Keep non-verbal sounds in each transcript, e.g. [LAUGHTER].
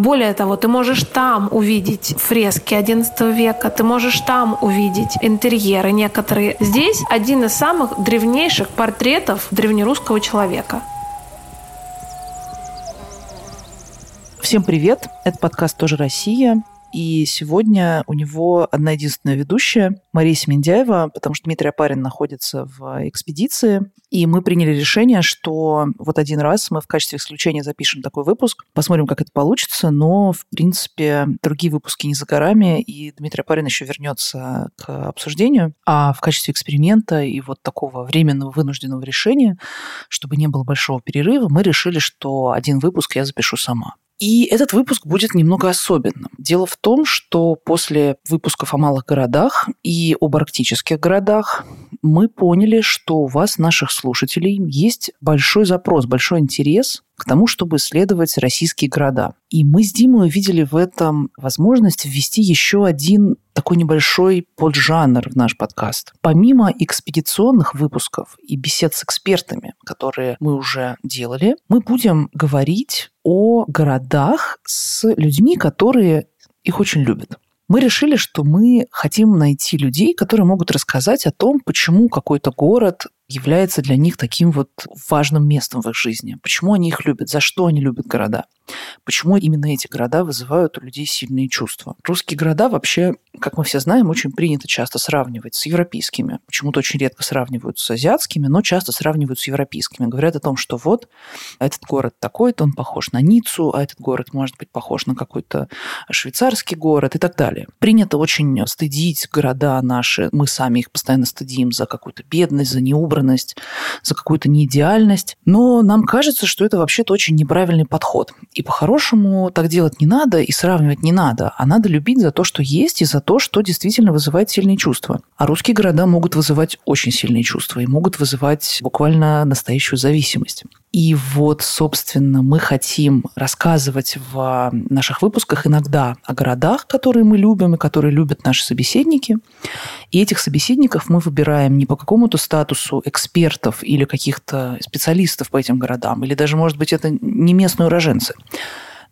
Более того, ты можешь там увидеть фрески XI века, ты можешь там увидеть интерьеры некоторые. Здесь один из самых древнейших портретов древнерусского человека. Всем привет! Это подкаст «Тоже Россия». И сегодня у него одна единственная ведущая, Мария Семендяева, потому что Дмитрий Апарин находится в экспедиции. И мы приняли решение, что вот один раз мы в качестве исключения запишем такой выпуск, посмотрим, как это получится, но, в принципе, другие выпуски не за горами, и Дмитрий Апарин еще вернется к обсуждению. А в качестве эксперимента и вот такого временного вынужденного решения, чтобы не было большого перерыва, мы решили, что один выпуск я запишу сама. И этот выпуск будет немного особенным. Дело в том, что после выпусков о малых городах и об арктических городах мы поняли, что у вас, наших слушателей, есть большой запрос, большой интерес к тому, чтобы исследовать российские города. И мы с Димой увидели в этом возможность ввести еще один такой небольшой поджанр в наш подкаст. Помимо экспедиционных выпусков и бесед с экспертами, которые мы уже делали, мы будем говорить о городах с людьми, которые их очень любят мы решили, что мы хотим найти людей, которые могут рассказать о том, почему какой-то город является для них таким вот важным местом в их жизни. Почему они их любят, за что они любят города. Почему именно эти города вызывают у людей сильные чувства. Русские города вообще, как мы все знаем, очень принято часто сравнивать с европейскими. Почему-то очень редко сравнивают с азиатскими, но часто сравнивают с европейскими. Говорят о том, что вот этот город такой-то, он похож на Ниццу, а этот город может быть похож на какой-то швейцарский город и так далее. Принято очень стыдить города наши. Мы сами их постоянно стыдим за какую-то бедность, за неубранность за какую-то неидеальность. Но нам кажется, что это вообще-то очень неправильный подход. И по-хорошему так делать не надо и сравнивать не надо, а надо любить за то, что есть, и за то, что действительно вызывает сильные чувства. А русские города могут вызывать очень сильные чувства и могут вызывать буквально настоящую зависимость. И вот, собственно, мы хотим рассказывать в наших выпусках иногда о городах, которые мы любим и которые любят наши собеседники. И этих собеседников мы выбираем не по какому-то статусу экспертов или каких-то специалистов по этим городам, или даже, может быть, это не местные уроженцы.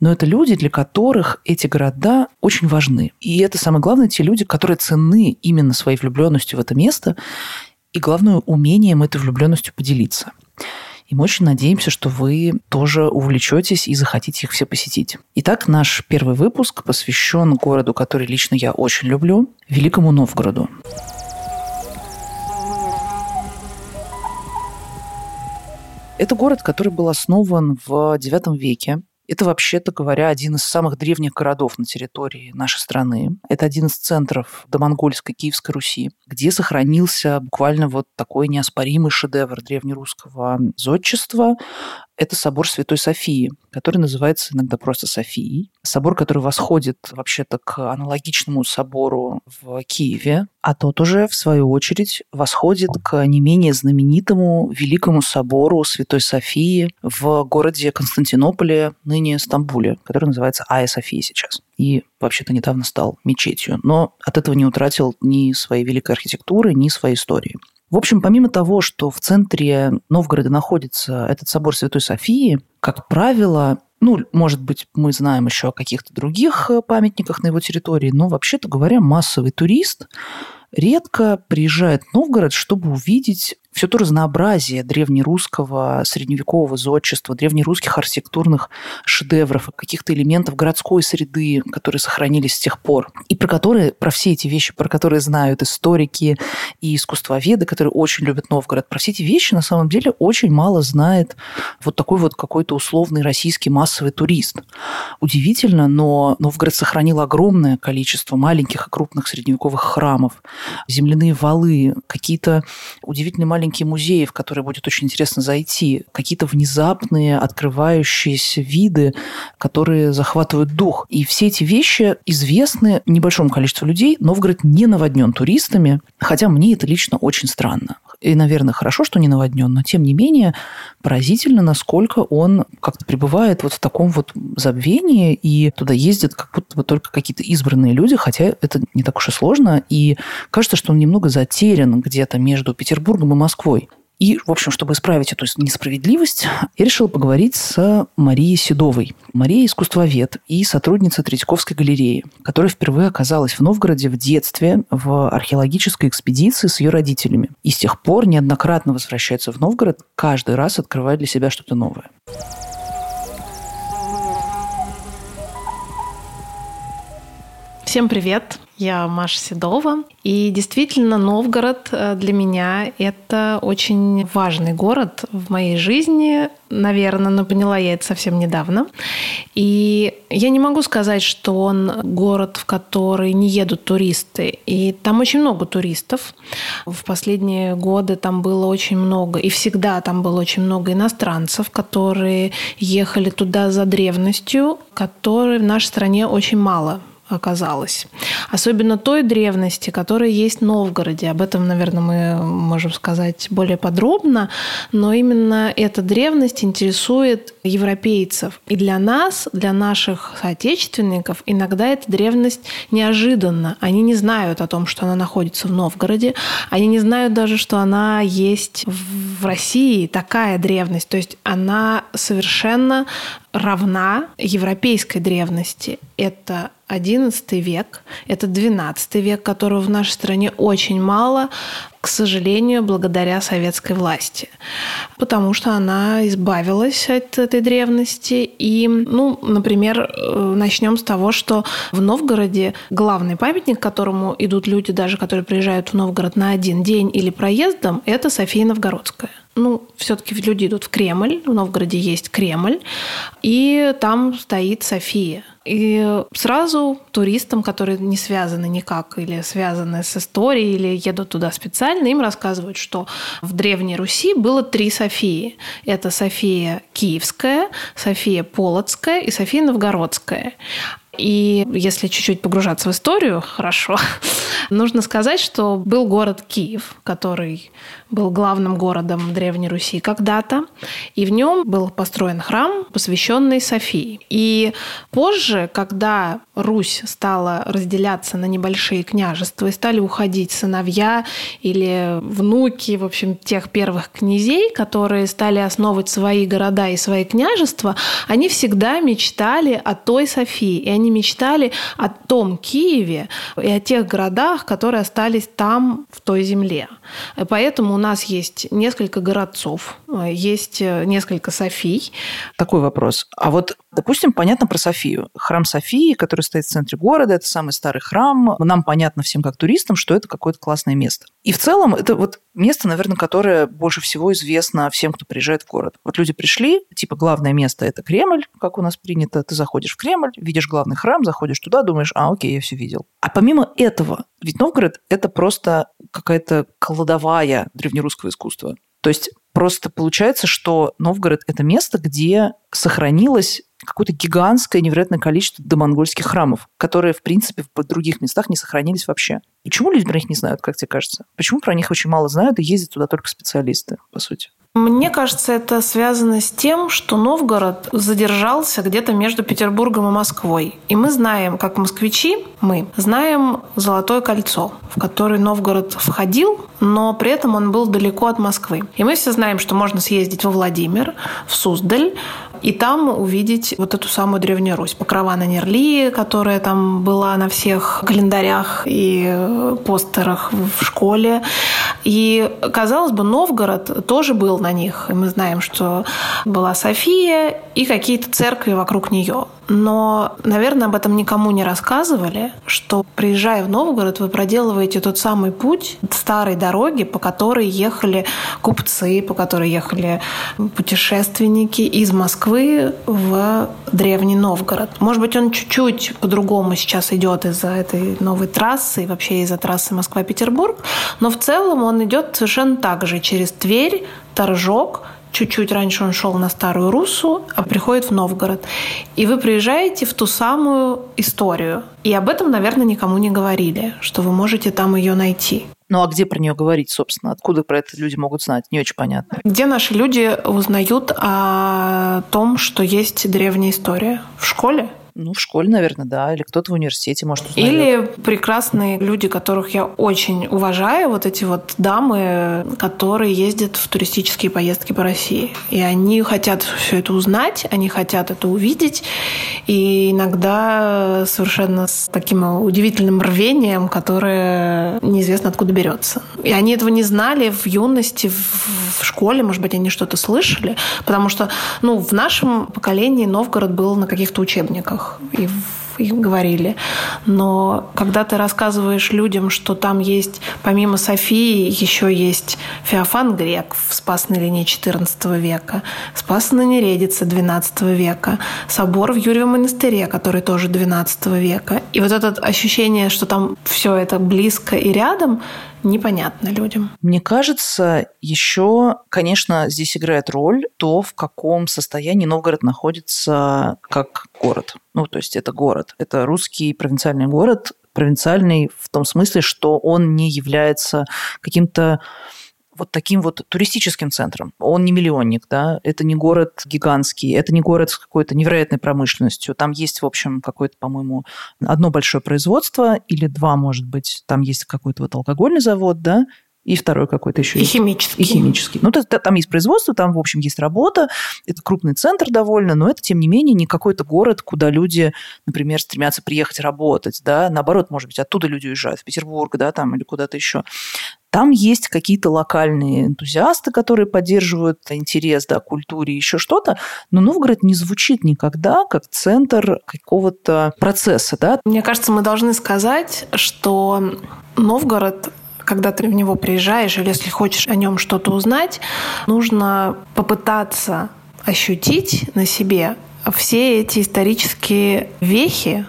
Но это люди, для которых эти города очень важны. И это, самое главное, те люди, которые ценны именно своей влюбленностью в это место и, главное, умением этой влюбленностью поделиться. И мы очень надеемся, что вы тоже увлечетесь и захотите их все посетить. Итак, наш первый выпуск посвящен городу, который лично я очень люблю, Великому Новгороду. Это город, который был основан в IX веке это, вообще-то говоря, один из самых древних городов на территории нашей страны. Это один из центров домонгольской Киевской Руси, где сохранился буквально вот такой неоспоримый шедевр древнерусского зодчества это собор Святой Софии, который называется иногда просто Софией. Собор, который восходит вообще-то к аналогичному собору в Киеве, а тот уже, в свою очередь, восходит к не менее знаменитому Великому собору Святой Софии в городе Константинополе, ныне Стамбуле, который называется Айя София сейчас. И вообще-то недавно стал мечетью, но от этого не утратил ни своей великой архитектуры, ни своей истории. В общем, помимо того, что в центре Новгорода находится этот собор Святой Софии, как правило, ну, может быть, мы знаем еще о каких-то других э, памятниках на его территории, но, вообще-то говоря, массовый турист редко приезжает в Новгород, чтобы увидеть все то разнообразие древнерусского средневекового зодчества, древнерусских архитектурных шедевров, каких-то элементов городской среды, которые сохранились с тех пор, и про которые, про все эти вещи, про которые знают историки и искусствоведы, которые очень любят Новгород, про все эти вещи на самом деле очень мало знает вот такой вот какой-то условный российский массовый турист. Удивительно, но Новгород сохранил огромное количество маленьких и крупных средневековых храмов, земляные валы, какие-то удивительные маленькие музеи, в которые будет очень интересно зайти, какие-то внезапные открывающиеся виды, которые захватывают дух. И все эти вещи известны небольшому количеству людей. Новгород не наводнен туристами, хотя мне это лично очень странно. И, наверное, хорошо, что не наводнен, но тем не менее поразительно, насколько он как-то пребывает вот в таком вот забвении, и туда ездят как будто бы только какие-то избранные люди, хотя это не так уж и сложно, и кажется, что он немного затерян где-то между Петербургом и Москвой. И, в общем, чтобы исправить эту несправедливость, я решила поговорить с Марией Седовой. Мария – искусствовед и сотрудница Третьяковской галереи, которая впервые оказалась в Новгороде в детстве в археологической экспедиции с ее родителями. И с тех пор неоднократно возвращается в Новгород, каждый раз открывая для себя что-то новое. Всем привет! Я Маша Седова. И действительно, Новгород э, для меня – это очень важный город в моей жизни, наверное, но поняла я это совсем недавно. И я не могу сказать, что он город, в который не едут туристы. И там очень много туристов. В последние годы там было очень много, и всегда там было очень много иностранцев, которые ехали туда за древностью, которой в нашей стране очень мало оказалось. Особенно той древности, которая есть в Новгороде. Об этом, наверное, мы можем сказать более подробно, но именно эта древность интересует европейцев. И для нас, для наших соотечественников, иногда эта древность неожиданна. Они не знают о том, что она находится в Новгороде. Они не знают даже, что она есть в России, такая древность. То есть она совершенно равна европейской древности. Это XI век, это XII век, которого в нашей стране очень мало, к сожалению, благодаря советской власти. Потому что она избавилась от этой древности. И, ну, например, э, начнем с того, что в Новгороде главный памятник, к которому идут люди, даже которые приезжают в Новгород на один день или проездом, это София Новгородская ну, все-таки люди идут в Кремль, в Новгороде есть Кремль, и там стоит София. И сразу туристам, которые не связаны никак или связаны с историей, или едут туда специально, им рассказывают, что в Древней Руси было три Софии. Это София Киевская, София Полоцкая и София Новгородская. И если чуть-чуть погружаться в историю, [LAUGHS] хорошо, нужно сказать, что был город Киев, который был главным городом Древней Руси когда-то, и в нем был построен храм, посвященный Софии. И позже, когда Русь стала разделяться на небольшие княжества и стали уходить сыновья или внуки, в общем, тех первых князей, которые стали основывать свои города и свои княжества, они всегда мечтали о той Софии, и они мечтали о том Киеве и о тех городах, которые остались там, в той земле. Поэтому нас есть несколько городцов, есть э, несколько Софий. Такой вопрос. А вот, допустим, понятно про Софию. Храм Софии, который стоит в центре города, это самый старый храм. Нам понятно всем как туристам, что это какое-то классное место. И в целом это вот место, наверное, которое больше всего известно всем, кто приезжает в город. Вот люди пришли, типа главное место – это Кремль, как у нас принято. Ты заходишь в Кремль, видишь главный храм, заходишь туда, думаешь, а, окей, я все видел. А помимо этого, ведь Новгород – это просто какая-то кладовая древнерусского искусства. То есть просто получается, что Новгород – это место, где сохранилось какое-то гигантское невероятное количество домонгольских храмов, которые, в принципе, в других местах не сохранились вообще. Почему люди про них не знают, как тебе кажется? Почему про них очень мало знают и ездят туда только специалисты, по сути? Мне кажется, это связано с тем, что Новгород задержался где-то между Петербургом и Москвой. И мы знаем, как москвичи, мы знаем Золотое кольцо, в которое Новгород входил, но при этом он был далеко от Москвы. И мы все знаем, что можно съездить во Владимир, в Суздаль, и там увидеть вот эту самую Древнюю Русь. Покрова на Нерли, которая там была на всех календарях и постерах в школе. И, казалось бы, Новгород тоже был на них. И мы знаем, что была София и какие-то церкви вокруг нее. Но, наверное, об этом никому не рассказывали, что, приезжая в Новгород, вы проделываете тот самый путь старой дороги, по которой ехали купцы, по которой ехали путешественники из Москвы в древний Новгород. Может быть, он чуть-чуть по-другому сейчас идет из-за этой новой трассы и вообще из-за трассы Москва-Петербург, но в целом он идет совершенно так же через Тверь, Торжок, чуть-чуть раньше он шел на Старую Руссу, а приходит в Новгород. И вы приезжаете в ту самую историю. И об этом, наверное, никому не говорили, что вы можете там ее найти. Ну а где про нее говорить, собственно? Откуда про это люди могут знать? Не очень понятно. Где наши люди узнают о том, что есть древняя история? В школе? Ну, в школе, наверное, да. Или кто-то в университете, может, узнает. Или прекрасные люди, которых я очень уважаю, вот эти вот дамы, которые ездят в туристические поездки по России. И они хотят все это узнать, они хотят это увидеть. И иногда совершенно с таким удивительным рвением, которое неизвестно откуда берется. И они этого не знали в юности, в школе, может быть, они что-то слышали, потому что ну, в нашем поколении Новгород был на каких-то учебниках. И и говорили. Но когда ты рассказываешь людям, что там есть, помимо Софии, еще есть Феофан Грек в Спасной линии XIV века, Спасная Нередица XII века, собор в Юрьевом монастыре, который тоже XII века. И вот это ощущение, что там все это близко и рядом, непонятно людям. Мне кажется, еще, конечно, здесь играет роль то, в каком состоянии Новгород находится как город. Ну, то есть это город. Это русский провинциальный город, провинциальный в том смысле, что он не является каким-то вот таким вот туристическим центром. Он не миллионник, да, это не город гигантский, это не город с какой-то невероятной промышленностью. Там есть, в общем, какое-то, по-моему, одно большое производство или два, может быть. Там есть какой-то вот алкогольный завод, да, и второй какой-то еще. И есть. химический. И химический. Ну, то, там есть производство, там, в общем, есть работа. Это крупный центр довольно, но это, тем не менее, не какой-то город, куда люди, например, стремятся приехать работать, да. Наоборот, может быть, оттуда люди уезжают в Петербург, да, там, или куда-то еще. Там есть какие-то локальные энтузиасты, которые поддерживают интерес да, к культуре, еще что-то, но Новгород не звучит никогда как центр какого-то процесса. Да? Мне кажется, мы должны сказать, что Новгород когда ты в него приезжаешь, или если хочешь о нем что-то узнать, нужно попытаться ощутить на себе все эти исторические вехи,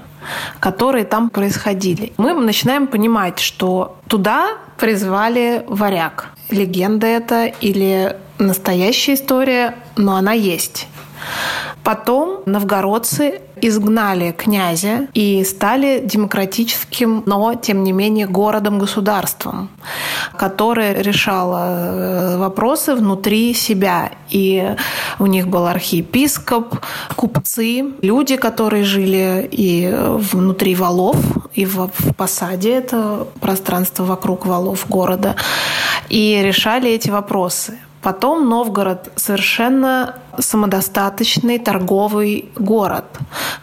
которые там происходили. Мы начинаем понимать, что туда призвали варяг. Легенда это или настоящая история, но она есть. Потом новгородцы изгнали князя и стали демократическим, но, тем не менее, городом-государством, которое решало э, вопросы внутри себя. И у них был архиепископ, купцы, люди, которые жили и внутри валов, и в, в посаде, это пространство вокруг валов города, и решали эти вопросы. Потом Новгород совершенно самодостаточный торговый город,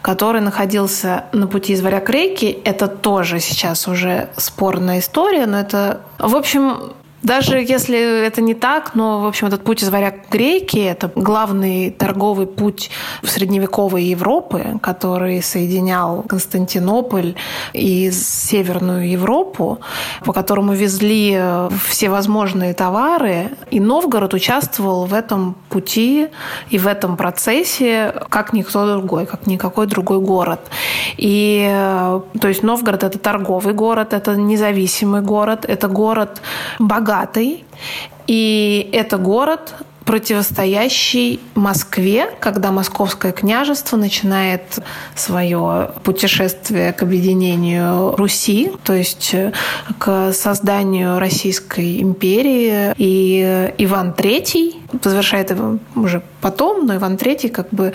который находился на пути из Варяг реки. Это тоже сейчас уже спорная история, но это... В общем, даже если это не так, но, в общем, этот путь из варяг греки – это главный торговый путь в средневековой Европы, который соединял Константинополь и Северную Европу, по которому везли всевозможные товары. И Новгород участвовал в этом пути и в этом процессе, как никто другой, как никакой другой город. И, э, то есть, Новгород – это торговый город, это независимый город, это город богатый, богатый, и это город, противостоящий Москве, когда Московское княжество начинает свое путешествие к объединению Руси, то есть э, к созданию Российской империи. И Иван III завершает его уже потом, но Иван III как бы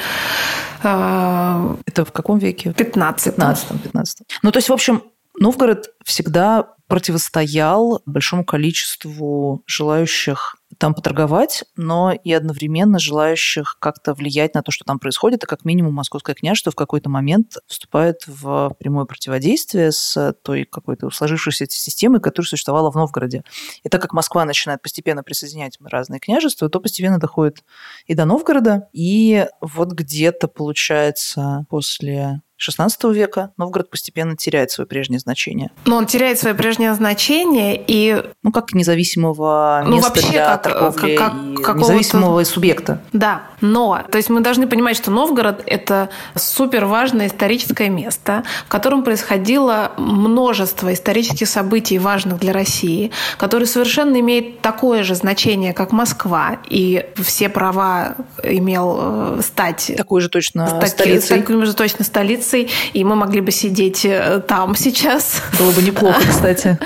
э, это в каком веке? 15. 15 15 Ну, то есть, в общем, Новгород всегда противостоял большому количеству желающих там поторговать, но и одновременно желающих как-то влиять на то, что там происходит, и как минимум Московское княжество в какой-то момент вступает в прямое противодействие с той какой-то сложившейся системой, которая существовала в Новгороде. И так как Москва начинает постепенно присоединять разные княжества, то постепенно доходит и до Новгорода, и вот где-то, получается, после XVI века Новгород постепенно теряет свое прежнее значение. Но он теряет свое прежнее значение и... Ну, как независимого ну, места вообще для как, торговли как, как, независимого субъекта. Да, но, то есть мы должны понимать, что Новгород – это супер важное историческое место, в котором происходило множество исторических событий, важных для России, которые совершенно имеют такое же значение, как Москва, и все права имел э, стать... Такой же точно стать, столицей. Такой же точно столицей границей, и мы могли бы сидеть э, там сейчас. Было бы неплохо, кстати.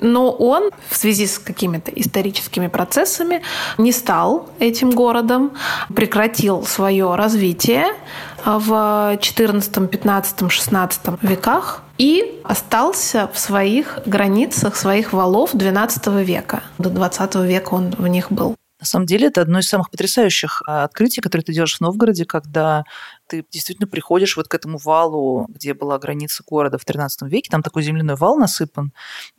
Но он в связи с какими-то историческими процессами не стал этим городом, прекратил свое развитие, в 14, 15, 16 веках и остался в своих границах, своих валов XII века. До XX века он в них был. На самом деле это одно из самых потрясающих а, открытий, которые ты делаешь в Новгороде, когда ты действительно приходишь вот к этому валу, где была граница города в 13 веке, там такой земляной вал насыпан,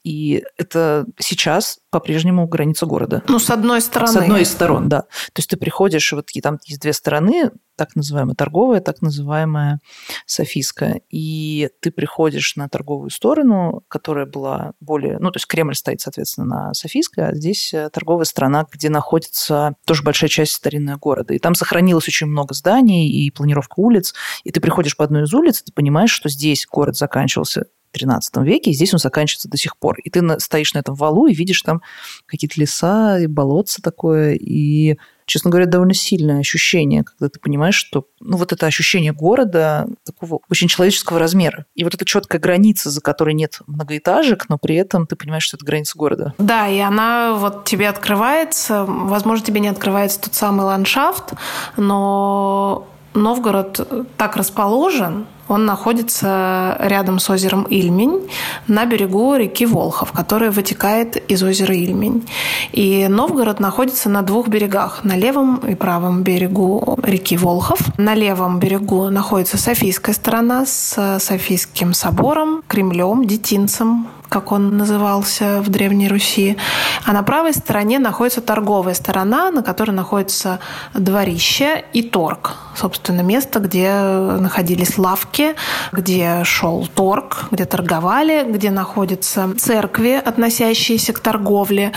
и это сейчас по-прежнему граница города. Ну, с одной стороны. С одной из сторон, да. То есть ты приходишь, вот и там есть две стороны, так называемая торговая, так называемая софийская. И ты приходишь на торговую сторону, которая была более... Ну, то есть Кремль стоит, соответственно, на софийской, а здесь э, торговая страна, где находится тоже большая часть старинного города. И там сохранилось очень много зданий и планировка улиц. И ты приходишь по одной из улиц, и ты понимаешь, что здесь город заканчивался 13 веке, и здесь он заканчивается до сих пор. И ты стоишь на этом валу и видишь там какие-то леса и болотца такое, и честно говоря, довольно сильное ощущение, когда ты понимаешь, что ну, вот это ощущение города такого очень человеческого размера. И вот эта четкая граница, за которой нет многоэтажек, но при этом ты понимаешь, что это граница города. Да, и она вот тебе открывается. Возможно, тебе не открывается тот самый ландшафт, но Новгород так расположен, он находится рядом с озером Ильмень на берегу реки Волхов, которая вытекает из озера Ильмень. И Новгород находится на двух берегах, на левом и правом берегу реки Волхов. На левом берегу находится Софийская сторона с Софийским собором, Кремлем, Детинцем, как он назывался в Древней Руси. А на правой стороне находится торговая сторона, на которой находится дворище и торг. Собственно, место, где находились лавки, где шел торг, где торговали, где находятся церкви, относящиеся к торговле.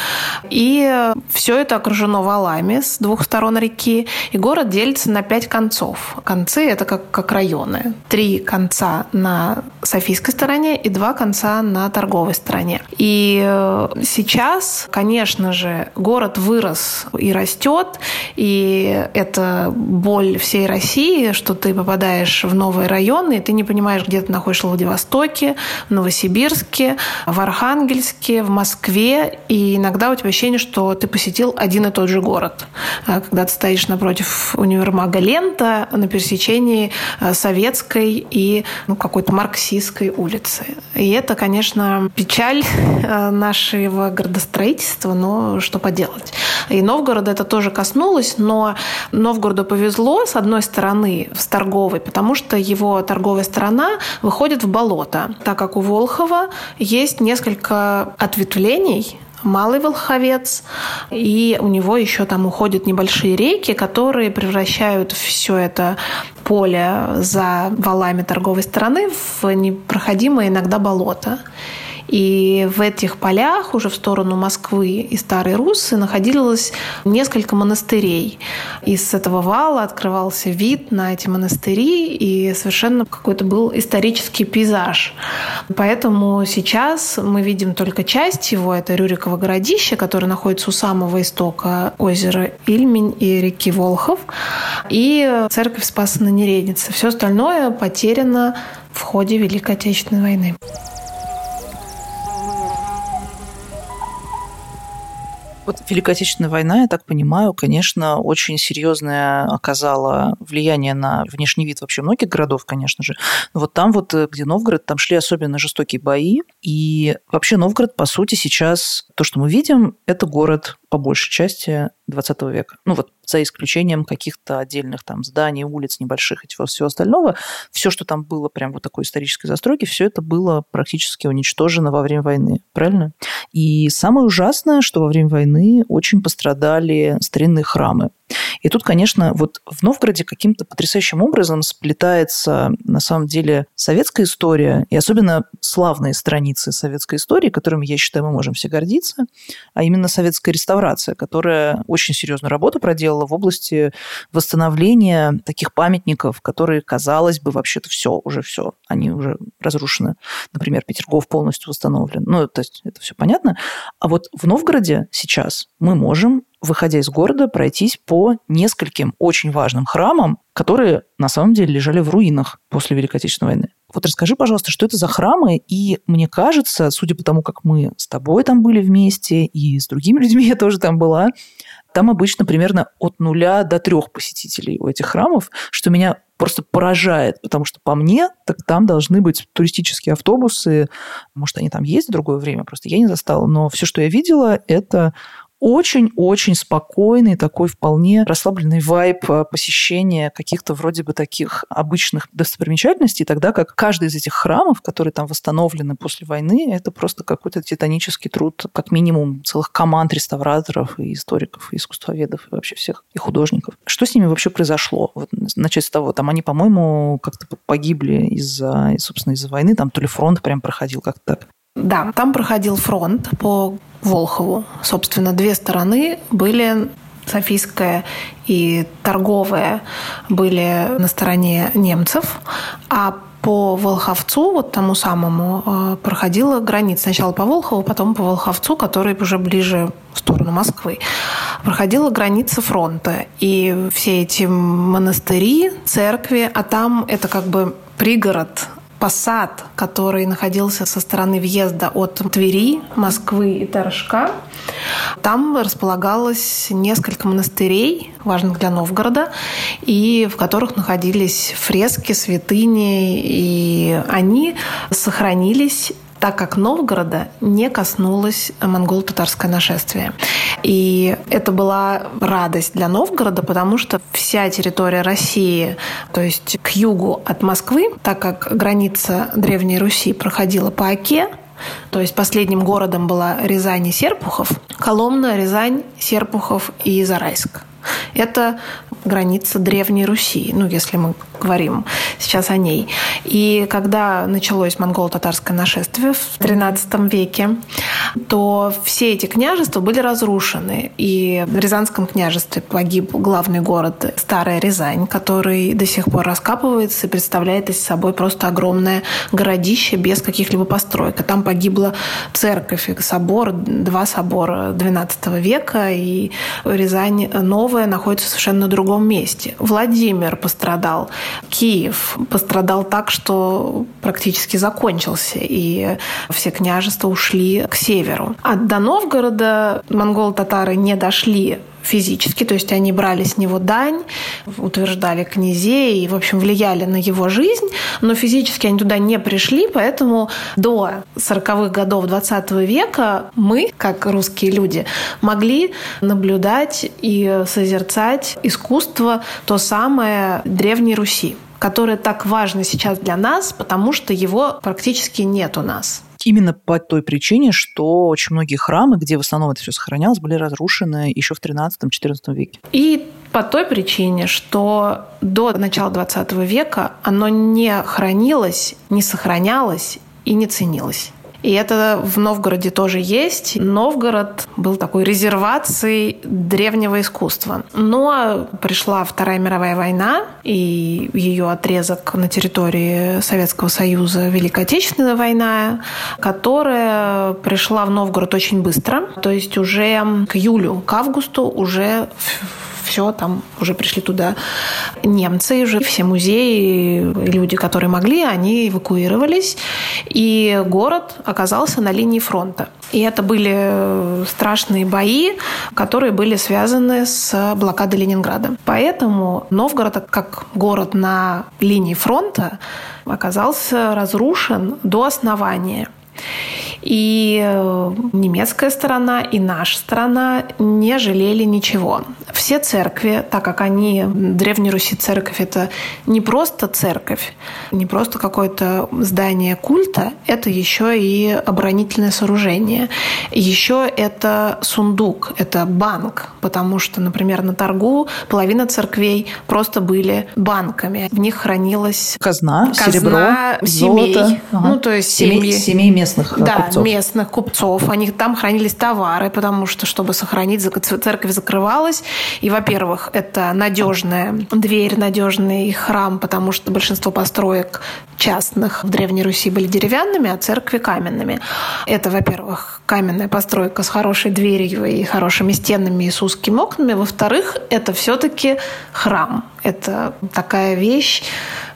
И все это окружено валами с двух сторон реки. И город делится на пять концов. Концы – это как, как районы. Три конца на Софийской стороне и два конца на торговой торговой стране. И э, сейчас, конечно же, город вырос и растет, и это боль всей России, что ты попадаешь в новые районы, и ты не понимаешь, где ты находишься в Владивостоке, в Новосибирске, в Архангельске, в Москве, и иногда у тебя ощущение, что ты посетил один и тот же город. А когда ты стоишь напротив универмага «Лента» на пересечении э, Советской и ну, какой-то марксистской улицы. И это, конечно, печаль э, нашего градостроительства, но что поделать. И Новгорода это тоже коснулось, но Новгороду повезло, с одной стороны, с торговой, потому что его торговая сторона выходит в болото, так как у Волхова есть несколько ответвлений Малый Волховец, и у него еще там уходят небольшие реки, которые превращают все это поле за валами торговой стороны в непроходимое иногда болото. И в этих полях уже в сторону Москвы и Старой Руссы находилось несколько монастырей. И с этого вала открывался вид на эти монастыри, и совершенно какой-то был исторический пейзаж. Поэтому сейчас мы видим только часть его, это Рюриково городище, которое находится у самого истока озера Ильмень и реки Волхов, и церковь Спаса на Нереднице. Все остальное потеряно в ходе Великой Отечественной войны. Вот Великая Отечественная война, я так понимаю, конечно, очень серьезное оказала влияние на внешний вид вообще многих городов, конечно же. Но вот там вот, э, где Новгород, там шли особенно жестокие бои. И вообще Новгород, по сути, сейчас то, что мы видим, это город по большей части 20 века. Ну вот за исключением каких-то отдельных там зданий, улиц небольших и всего, всего остального, все, что там было прям вот такой исторической застройки, все это было практически уничтожено во время войны, правильно? И самое ужасное, что во время войны очень пострадали старинные храмы. И тут, конечно, вот в Новгороде каким-то потрясающим образом сплетается на самом деле советская история, и особенно славные страницы советской истории, которыми, я считаю, мы можем все гордиться, а именно советская реставрация, которая очень серьезную работу проделала в области восстановления таких памятников, которые, казалось бы, вообще-то все, уже все, они уже разрушены. Например, Петергоф полностью восстановлен. Ну, то есть это все понятно. А вот в Новгороде сейчас мы можем выходя из города, пройтись по нескольким очень важным храмам, которые на самом деле лежали в руинах после Великой Отечественной войны. Вот расскажи, пожалуйста, что это за храмы? И мне кажется, судя по тому, как мы с тобой там были вместе, и с другими людьми [LAUGHS] я тоже там была, там обычно примерно от нуля до трех посетителей у этих храмов, что меня просто поражает, потому что по мне, так там должны быть туристические автобусы. Может, они там есть в другое время, просто я не застала. Но все, что я видела, это очень-очень спокойный, такой вполне расслабленный вайб э, посещения каких-то вроде бы таких обычных достопримечательностей, тогда как каждый из этих храмов, которые там восстановлены после войны, это просто какой-то титанический труд, как минимум целых команд реставраторов и историков, и искусствоведов, и вообще всех, и художников. Что с ними вообще произошло? Вот, начать с того, там они, по-моему, как-то погибли из-за, собственно, из-за войны, там то ли фронт прям проходил как-то так. Да, там проходил фронт по Волхову. Собственно, две стороны были Софийская и торговая были на стороне немцев, а по Волховцу, вот тому самому, э, проходила граница. Сначала по Волхову, потом по Волховцу, который уже ближе в сторону Москвы. Проходила граница фронта. И все эти монастыри, церкви, а там это как бы пригород посад, который находился со стороны въезда от Твери, Москвы и Торжка. Там располагалось несколько монастырей, важных для Новгорода, и в которых находились фрески, святыни, и они сохранились так как Новгорода не коснулось монголо-татарское нашествие. И это была радость для Новгорода, потому что вся территория России, то есть к югу от Москвы, так как граница Древней Руси проходила по Оке, то есть последним городом была Рязань и Серпухов, Коломна, Рязань, Серпухов и Зарайск. Это граница Древней Руси, ну, если мы говорим сейчас о ней. И когда началось монголо-татарское нашествие в XIII веке, то все эти княжества были разрушены. И в Рязанском княжестве погиб главный город Старая Рязань, который до сих пор раскапывается и представляет из собой просто огромное городище без каких-либо построек. И там погибла церковь, собор, два собора XII века, и Рязань новая находится совершенно на другом месте. Владимир пострадал. Киев пострадал так, что практически закончился, и все княжества ушли к северу. А до Новгорода монголо-татары не дошли физически, то есть они брали с него дань, утверждали князей и, в общем, влияли на его жизнь, но физически они туда не пришли, поэтому до 40-х годов 20 века мы, как русские люди, могли наблюдать и созерцать искусство то самое Древней Руси которое так важно сейчас для нас, потому что его практически нет у нас. Именно по той причине, что очень многие храмы, где в основном это все сохранялось, были разрушены еще в 13-14 веке. И по той причине, что до начала 20 века оно не хранилось, не сохранялось и не ценилось. И это в Новгороде тоже есть. Новгород был такой резервацией древнего искусства. Но пришла Вторая мировая война, и ее отрезок на территории Советского Союза Великая Отечественная война, которая пришла в Новгород очень быстро. То есть уже к июлю, к августу уже все, там уже пришли туда немцы, уже все музеи, люди, которые могли, они эвакуировались, и город оказался на линии фронта. И это были страшные бои, которые были связаны с блокадой Ленинграда. Поэтому Новгород, как город на линии фронта, оказался разрушен до основания. И э, немецкая сторона, и наша сторона не жалели ничего. Все церкви, так как они, Древней Руси церковь, это не просто церковь, не просто какое-то здание культа, это еще и оборонительное сооружение. Еще это сундук, это банк, потому что, например, на торгу половина церквей просто были банками. В них хранилась казна, казна серебро, семей. Золото. Ага. Ну, то есть семьи. семей местных да, купцов. местных купцов. Они, там хранились товары, потому что, чтобы сохранить, церковь закрывалась. И, во-первых, это надежная дверь, надежный храм, потому что большинство построек частных в Древней Руси были деревянными, а церкви каменными. Это, во-первых, каменная постройка с хорошей дверью и хорошими стенами и с узкими окнами. Во-вторых, это все-таки храм. Это такая вещь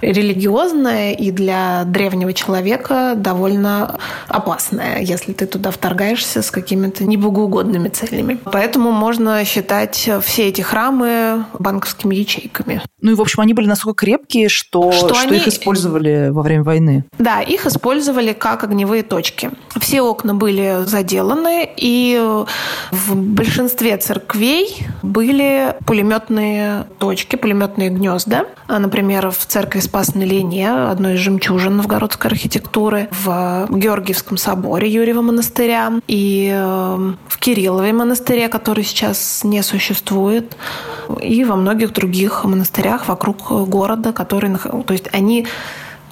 религиозная и для древнего человека довольно опасная, если ты туда вторгаешься с какими-то небогоугодными целями. Поэтому можно считать все эти храмы банковскими ячейками. Ну и, в общем, они были настолько крепкие, что, что, что они... их использовали во время войны. Да, их использовали как огневые точки. Все окна были заделаны, и в большинстве церквей были пулеметные точки, пулеметные гнезда. Например, в церкви Спас на Лине, одной из жемчужин новгородской архитектуры, в Георгиевском соборе Юрьева монастыря и э, в Кириллове монастыре, который сейчас не существует, и во многих других монастырях вокруг города, которые... То есть они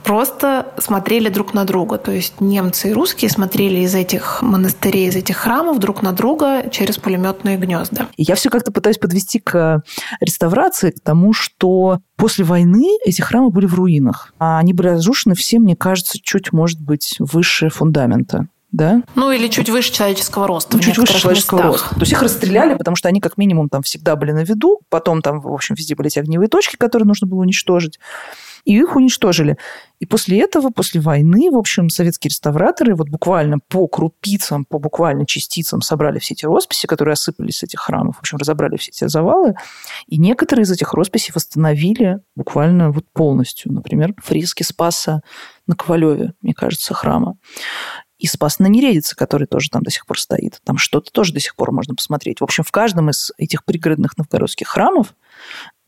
просто смотрели друг на друга. То есть немцы и русские смотрели из этих монастырей, из этих храмов друг на друга через пулеметные гнезда. И я все как-то пытаюсь подвести к реставрации, к тому, что после войны эти храмы были в руинах. А они были разрушены все, мне кажется, чуть, может быть, выше фундамента да? Ну, или чуть выше человеческого роста. Ну, чуть выше человеческого местах. роста. То есть их расстреляли, потому что они как минимум там всегда были на виду, потом там, в общем, везде были эти огневые точки, которые нужно было уничтожить и их уничтожили. И после этого, после войны, в общем, советские реставраторы вот буквально по крупицам, по буквально частицам собрали все эти росписи, которые осыпались с этих храмов, в общем, разобрали все эти завалы, и некоторые из этих росписей восстановили буквально вот полностью. Например, фрески Спаса на Ковалеве, мне кажется, храма и Спас на Нередице, который тоже там до сих пор стоит. Там что-то тоже до сих пор можно посмотреть. В общем, в каждом из этих пригородных новгородских храмов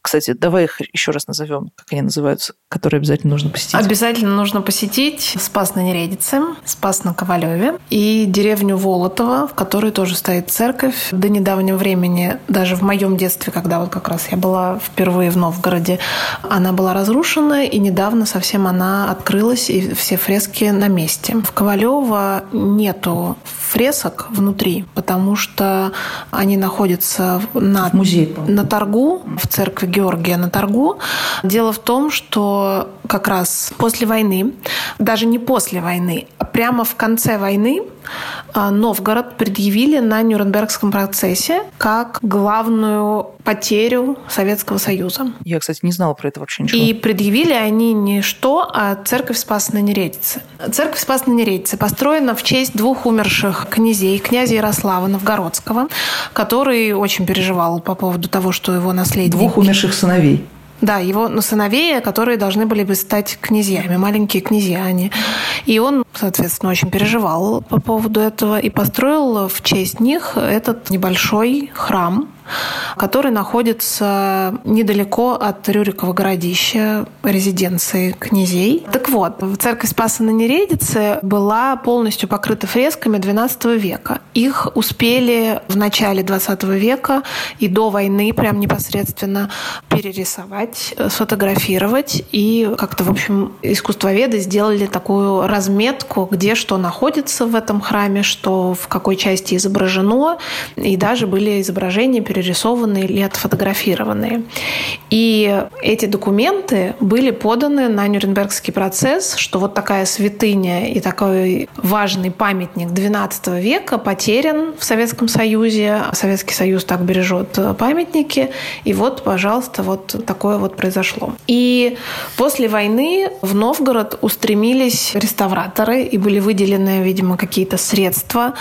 кстати, давай их еще раз назовем, как они называются, которые обязательно нужно посетить. Обязательно нужно посетить Спас на Нередице, Спас на Ковалеве и деревню Волотова, в которой тоже стоит церковь. До недавнего времени, даже в моем детстве, когда вот как раз я была впервые в Новгороде, она была разрушена, и недавно совсем она открылась, и все фрески на месте. В Ковалево нету фресок внутри, потому что они находятся на, в музее, на торгу в церкви Георгия на торгу. Дело в том, что как раз после войны, даже не после войны, а прямо в конце войны Новгород предъявили на Нюрнбергском процессе как главную потерю Советского Союза. Я, кстати, не знала про это вообще ничего. И предъявили они не что, а церковь Спаса на Нередице. Церковь Спаса на Нередице построена в честь двух умерших князей, князя Ярослава Новгородского, который очень переживал по поводу того, что его наследник... Двух умерших сыновей. Да, его ну, сыновей, которые должны были бы стать князьями, маленькие князья они. И он, соответственно, очень переживал по поводу этого и построил в честь них этот небольшой храм, который находится недалеко от Рюрикова городища, резиденции князей. Так вот, церковь Спаса на Нередице была полностью покрыта фресками XII века. Их успели в начале XX века и до войны прям непосредственно перерисовать, сфотографировать и как-то, в общем, искусствоведы сделали такую разметку, где что находится в этом храме, что в какой части изображено, и даже были изображения перерисованные или отфотографированные. И эти документы были поданы на Нюрнбергский процесс, что вот такая святыня и такой важный памятник XII века потерян в Советском Союзе. Советский Союз так бережет памятники. И вот, пожалуйста, вот такое вот произошло. И после войны в Новгород устремились реставраторы и были выделены, видимо, какие-то средства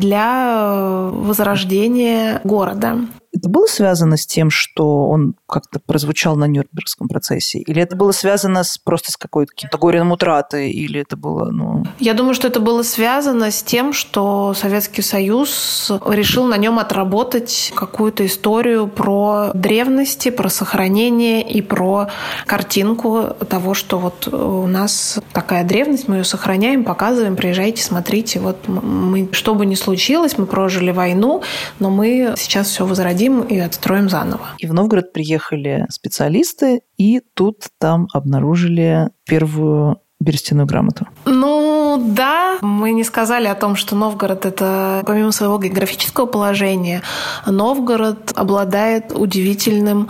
для возрождения города. Это было связано с тем, что он как-то прозвучал на Нюрнбергском процессе? Или это было связано с, просто с какой-то горем утраты? Или это было, ну... Я думаю, что это было связано с тем, что Советский Союз решил на нем отработать какую-то историю про древности, про сохранение и про картинку того, что вот у нас такая древность, мы ее сохраняем, показываем, приезжайте, смотрите, вот мы, что бы ни случилось, мы прожили войну, но мы сейчас все возродим и отстроим заново. И в Новгород приехали специалисты, и тут там обнаружили первую берестяную грамоту. Ну, да, мы не сказали о том, что Новгород это, помимо своего географического положения, Новгород обладает удивительным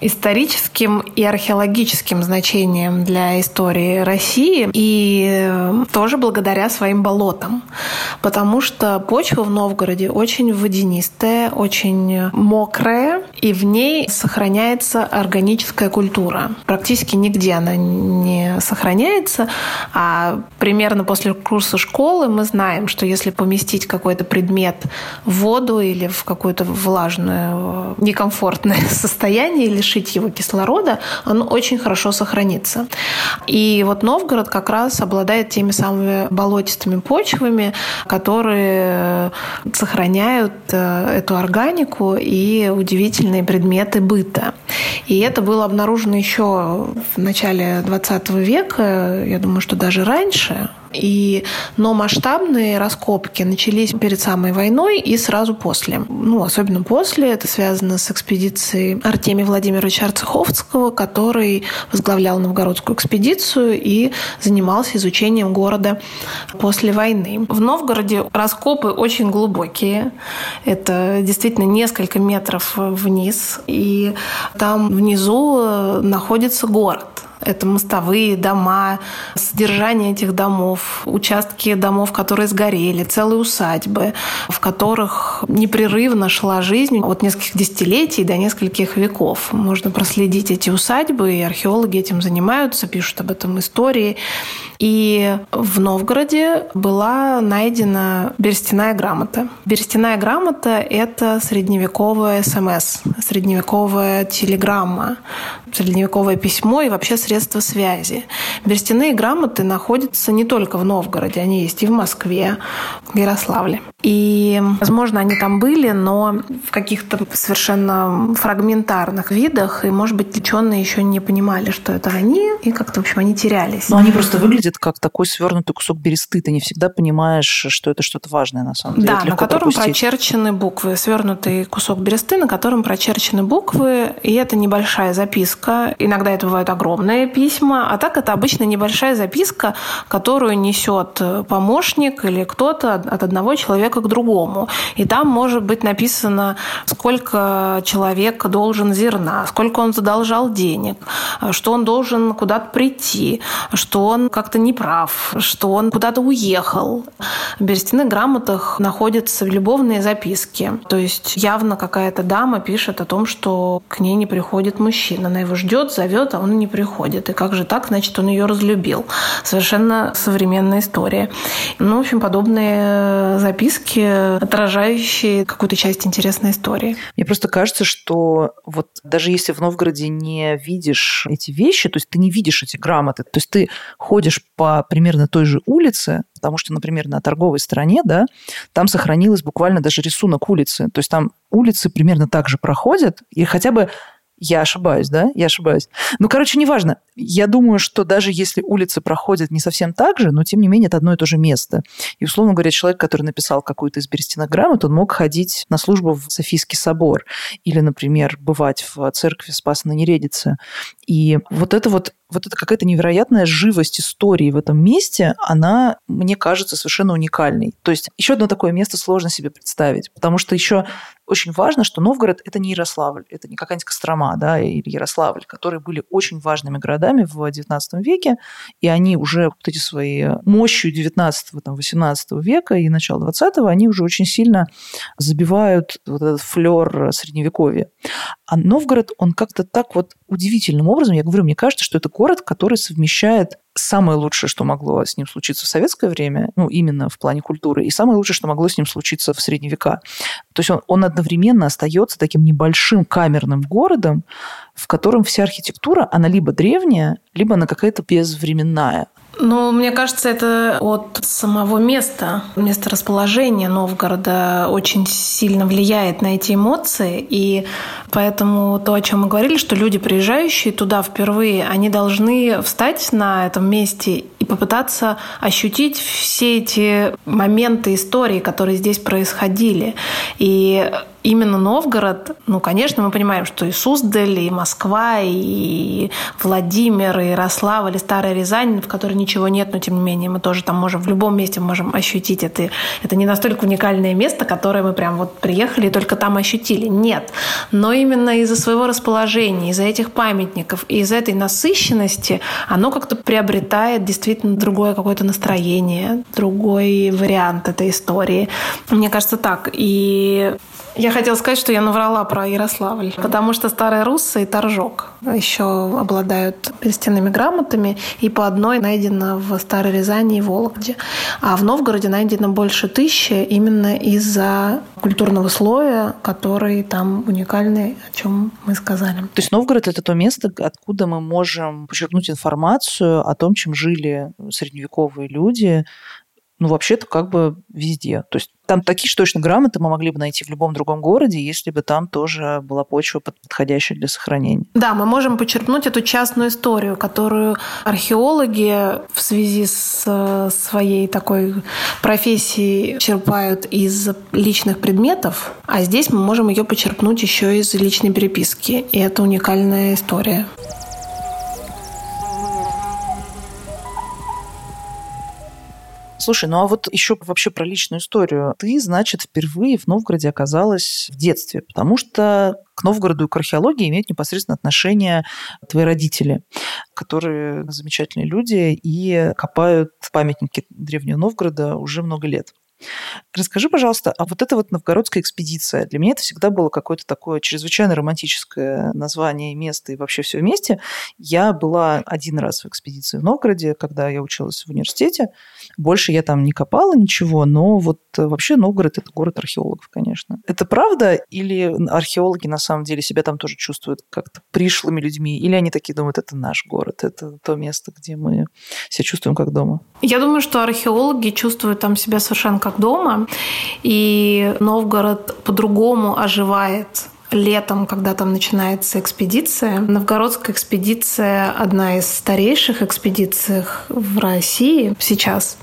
историческим и археологическим значением для истории России и тоже благодаря своим болотам. Потому что почва в Новгороде очень водянистая, очень мокрая, и в ней сохраняется органическая культура. Практически нигде она не сохраняется, а примерно после курса школы мы знаем, что если поместить какой-то предмет в воду или в какое-то влажное, некомфортное [LAUGHS] состояние, лишить его кислорода, он очень хорошо сохранится. И вот Новгород как раз обладает теми самыми болотистыми почвами, которые сохраняют э, эту органику и удивительные предметы быта. И это было обнаружено еще в начале 20 века, я думаю, что даже раньше. И, но масштабные раскопки начались перед самой войной и сразу после. Ну, особенно после. Это связано с экспедицией Артемия Владимировича Арцеховского, который возглавлял новгородскую экспедицию и занимался изучением города после войны. В Новгороде раскопы очень глубокие. Это действительно несколько метров вниз. И там внизу находится город. Это мостовые дома, содержание этих домов, участки домов, которые сгорели, целые усадьбы, в которых непрерывно шла жизнь от нескольких десятилетий до нескольких веков. Можно проследить эти усадьбы, и археологи этим занимаются, пишут об этом истории. И в Новгороде была найдена берестяная грамота. Берестяная грамота – это средневековая СМС, средневековая телеграмма, средневековое письмо и вообще средства связи. Берестяные грамоты находятся не только в Новгороде, они есть и в Москве, в Ярославле. И, возможно, они там были, но в каких-то совершенно фрагментарных видах, и, может быть, ученые еще не понимали, что это они, и как-то, в общем, они терялись. Но они просто выглядят как такой свернутый кусок бересты. Ты не всегда понимаешь, что это что-то важное на самом деле. Да, на котором пропустить. прочерчены буквы. Свернутый кусок бересты, на котором прочерчены буквы, и это небольшая записка. Иногда это бывают огромные письма, а так это обычно небольшая записка, которую несет помощник или кто-то от одного человека к другому. И там может быть написано, сколько человек должен зерна, сколько он задолжал денег, что он должен куда-то прийти, что он как-то неправ, что он куда-то уехал. В берестяных грамотах находятся любовные записки. То есть явно какая-то дама пишет о том, что к ней не приходит мужчина. Она его ждет, зовет, а он не приходит. И как же так? Значит, он ее разлюбил. Совершенно современная история. Ну, в общем, подобные записки отражающие какую-то часть интересной истории. Мне просто кажется, что вот даже если в Новгороде не видишь эти вещи, то есть ты не видишь эти грамоты, то есть ты ходишь по примерно той же улице, потому что, например, на торговой стороне, да, там сохранилось буквально даже рисунок улицы, то есть там улицы примерно так же проходят, и хотя бы я ошибаюсь, да? Я ошибаюсь. Ну, короче, неважно. Я думаю, что даже если улицы проходят не совсем так же, но тем не менее это одно и то же место. И, условно говоря, человек, который написал какую-то из берестяных он мог ходить на службу в Софийский собор или, например, бывать в церкви Спаса на Нередице. И вот это вот вот эта какая-то невероятная живость истории в этом месте, она, мне кажется, совершенно уникальной. То есть еще одно такое место сложно себе представить, потому что еще очень важно, что Новгород – это не Ярославль, это не какая-нибудь Кострома да, или Ярославль, которые были очень важными городами в XIX веке, и они уже вот эти свои мощью XIX, там, XVIII века и начала XX, они уже очень сильно забивают вот этот флер Средневековья. А Новгород, он как-то так вот удивительным образом, я говорю, мне кажется, что это город, который совмещает самое лучшее, что могло с ним случиться в советское время, ну, именно в плане культуры, и самое лучшее, что могло с ним случиться в средние века. То есть он, он одновременно остается таким небольшим камерным городом, в котором вся архитектура, она либо древняя, либо она какая-то безвременная. Ну, мне кажется, это от самого места, место расположения Новгорода очень сильно влияет на эти эмоции. И поэтому то, о чем мы говорили, что люди, приезжающие туда впервые, они должны встать на этом месте и попытаться ощутить все эти моменты истории, которые здесь происходили. И именно Новгород, ну, конечно, мы понимаем, что и Суздаль, и Москва, и Владимир, и Ярославль, и Старая Рязань, в которой ничего нет, но тем не менее мы тоже там можем, в любом месте можем ощутить это. Это не настолько уникальное место, которое мы прям вот приехали и только там ощутили. Нет. Но именно из-за своего расположения, из-за этих памятников из-за этой насыщенности оно как-то приобретает действительно другое какое-то настроение, другой вариант этой истории. Мне кажется так. И я хотела сказать, что я наврала про Ярославль, потому что старая Русса и Торжок еще обладают перстенными грамотами, и по одной найдено в Старой Рязани и Вологде. А в Новгороде найдено больше тысячи именно из-за культурного слоя, который там уникальный, о чем мы сказали. То есть Новгород – это то место, откуда мы можем подчеркнуть информацию о том, чем жили средневековые люди, ну, вообще-то как бы везде. То есть там такие же точно грамоты мы могли бы найти в любом другом городе, если бы там тоже была почва подходящая для сохранения. Да, мы можем почерпнуть эту частную историю, которую археологи в связи с своей такой профессией черпают из личных предметов, а здесь мы можем ее почерпнуть еще из личной переписки. И это уникальная история. Слушай, ну а вот еще вообще про личную историю. Ты, значит, впервые в Новгороде оказалась в детстве, потому что к Новгороду и к археологии имеют непосредственно отношение твои родители, которые замечательные люди и копают памятники Древнего Новгорода уже много лет. Расскажи, пожалуйста, а вот эта вот новгородская экспедиция, для меня это всегда было какое-то такое чрезвычайно романтическое название места и вообще все вместе. Я была один раз в экспедиции в Новгороде, когда я училась в университете. Больше я там не копала ничего, но вот вообще Новгород – это город археологов, конечно. Это правда или археологи на самом деле себя там тоже чувствуют как-то пришлыми людьми? Или они такие думают, это наш город, это то место, где мы себя чувствуем как дома? Я думаю, что археологи чувствуют там себя совершенно как дома, и Новгород по-другому оживает летом, когда там начинается экспедиция. Новгородская экспедиция одна из старейших экспедиций в России сейчас.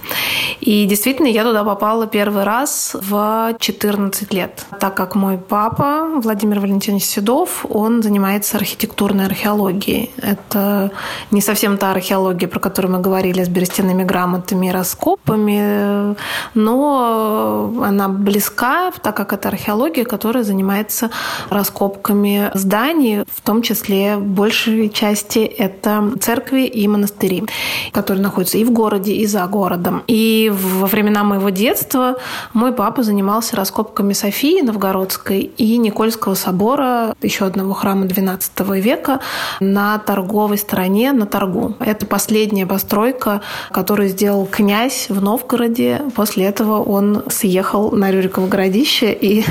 И действительно, я туда попала первый раз в 14 лет, так как мой папа, Владимир Валентинович Седов, он занимается архитектурной археологией. Это не совсем та археология, про которую мы говорили с берестяными грамотами и раскопами, но она близка, так как это археология, которая занимается раскопками зданий, в том числе в большей части это церкви и монастыри, которые находятся и в городе, и за городом. И во времена моего детства мой папа занимался раскопками Софии Новгородской и Никольского собора, еще одного храма XII века, на торговой стороне, на торгу. Это последняя постройка, которую сделал князь в Новгороде. После этого он съехал на Рюриково городище и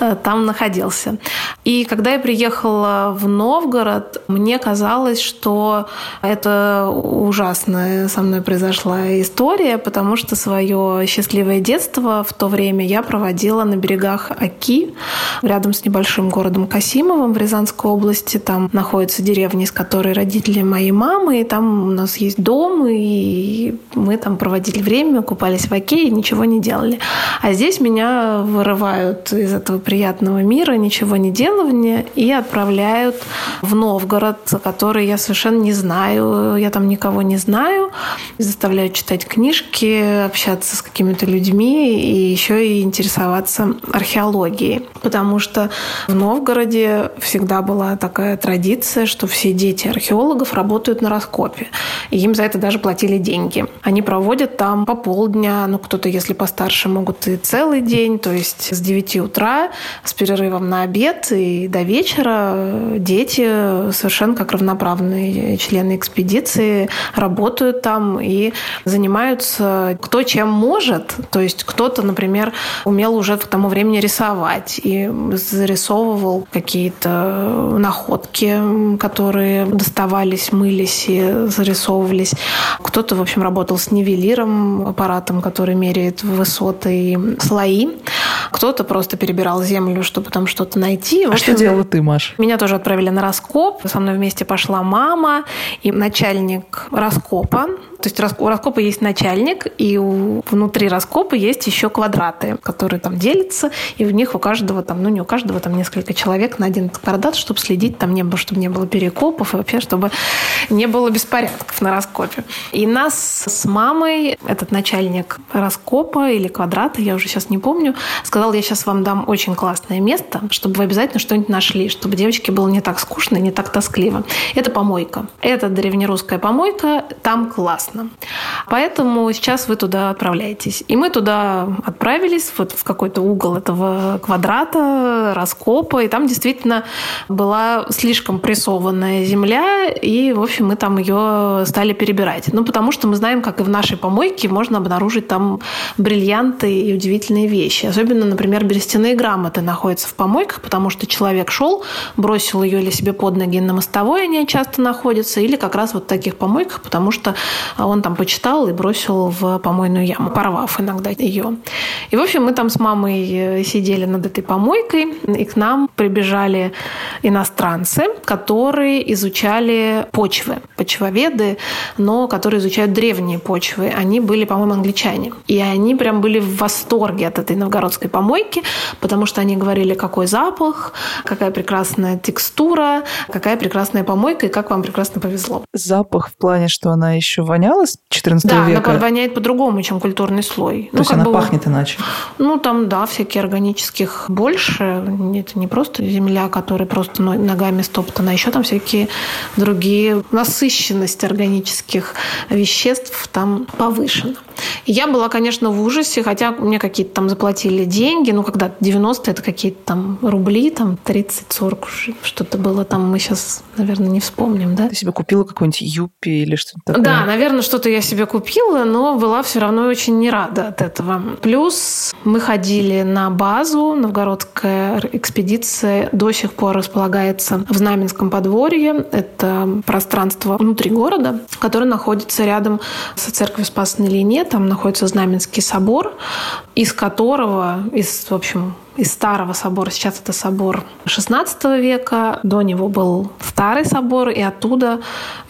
э, там находился. И когда я приехала в Новгород, мне казалось, что это ужасная со мной произошла история, потому что свое счастливое детство в то время я проводила на берегах Оки, рядом с небольшим городом Касимовым в Рязанской области. Там находится деревня, из которой родители моей мамы, и там у нас есть дом, и мы там проводили время, купались в Оке и ничего не делали. А здесь меня вырывают из этого приятного мира, ничего не делания и отправляют в Новгород, который я совершенно не знаю, я там никого не знаю, заставляют читать книжки, общаться с какими-то людьми и еще и интересоваться археологией. Потому что в Новгороде всегда была такая традиция, что все дети археологов работают на раскопе. И им за это даже платили деньги. Они проводят там по полдня, ну кто-то, если постарше, могут и целый день, то есть с 9 утра с перерывом на обед и до вечера дети совершенно как равноправные члены экспедиции работают там и занимаются кто чем может. То есть кто-то, например, умел уже к тому времени рисовать и зарисовывал какие-то находки, которые доставались, мылись и зарисовывались. Кто-то, в общем, работал с нивелиром, аппаратом, который меряет высоты и слои. кто-то просто перебирал землю, чтобы там что-то найти. А В что общем, делала ты, Маш? Меня тоже отправили на раскоп. Со мной вместе пошла мама и начальник раскопа. То есть у раскопа есть начальник, и внутри раскопа есть еще квадраты, которые там делятся, и в них у каждого там, ну не у каждого, там несколько человек на один квадрат, чтобы следить, там не было, чтобы не было перекопов, и вообще, чтобы не было беспорядков на раскопе. И нас с мамой, этот начальник раскопа или квадрата, я уже сейчас не помню, сказал, я сейчас вам дам очень классное место, чтобы вы обязательно что-нибудь нашли, чтобы девочке было не так скучно и не так тоскливо. Это помойка. Это древнерусская помойка, там классно. Поэтому сейчас вы туда отправляетесь. И мы туда отправились, вот в какой-то угол этого квадрата, раскопа, и там действительно была слишком прессованная земля, и, в общем, мы там ее стали перебирать. Ну, потому что мы знаем, как и в нашей помойке можно обнаружить там бриллианты и удивительные вещи. Особенно, например, берестяные грамоты находятся в помойках, потому что человек шел, бросил ее или себе под ноги на мостовой, они часто находятся, или как раз вот в таких помойках, потому что он там почитал и бросил в помойную яму, порвав иногда ее. И, в общем, мы там с мамой э, сидели над этой помойкой, и к нам прибежали иностранцы, которые изучали почвы, почвоведы, но которые изучают древние почвы. Они были, по-моему, англичане. И они прям были в восторге от этой новгородской помойки, потому что они говорили, какой запах, какая прекрасная текстура, какая прекрасная помойка, и как вам прекрасно повезло. Запах в плане, что она еще воняла с 14 Да, века? она воняет по-другому, чем культурный слой. То есть как она бы- пахнет иначе? Ну, там, да, всякие органических больше. Это не просто земля, которая просто но- ногами стоптана, а еще там всякие другие. Насыщенность органических веществ там повышена. Я была, конечно, в ужасе, хотя мне какие-то там заплатили деньги. Ну, когда 90 это какие-то там рубли, там 30-40 уже что-то было там. Мы сейчас, наверное, не вспомним, да? Ты себе купила какой-нибудь юпи или что-то такое? Да, наверное, что-то я себе купила, но была все равно очень не рада от этого. Плюс мы ходили на базу, новгородская экспедиция до сих пор располагается в Знаменском подворье. Это пространство внутри города, которое находится рядом со церковью Спаса на Лине. Там находится Знаменский собор, из которого, из, в общем, из старого собора, сейчас это собор XVI века, до него был старый собор, и оттуда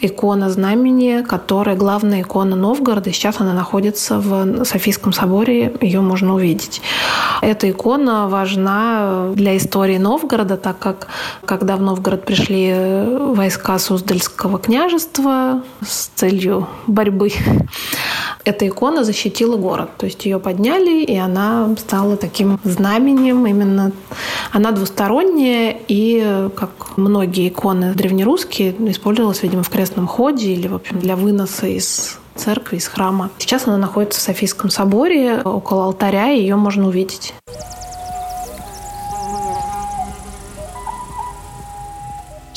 икона знамени, которая главная икона Новгорода, сейчас она находится в Софийском соборе, ее можно увидеть. Эта икона важна для истории Новгорода, так как когда в Новгород пришли войска Суздальского княжества с целью борьбы, эта икона защитила город. То есть ее подняли, и она стала таким знаменем. Именно она двусторонняя, и, как многие иконы древнерусские, использовалась, видимо, в крестном ходе или, в общем, для выноса из церкви, из храма. Сейчас она находится в Софийском соборе, около алтаря, ее можно увидеть.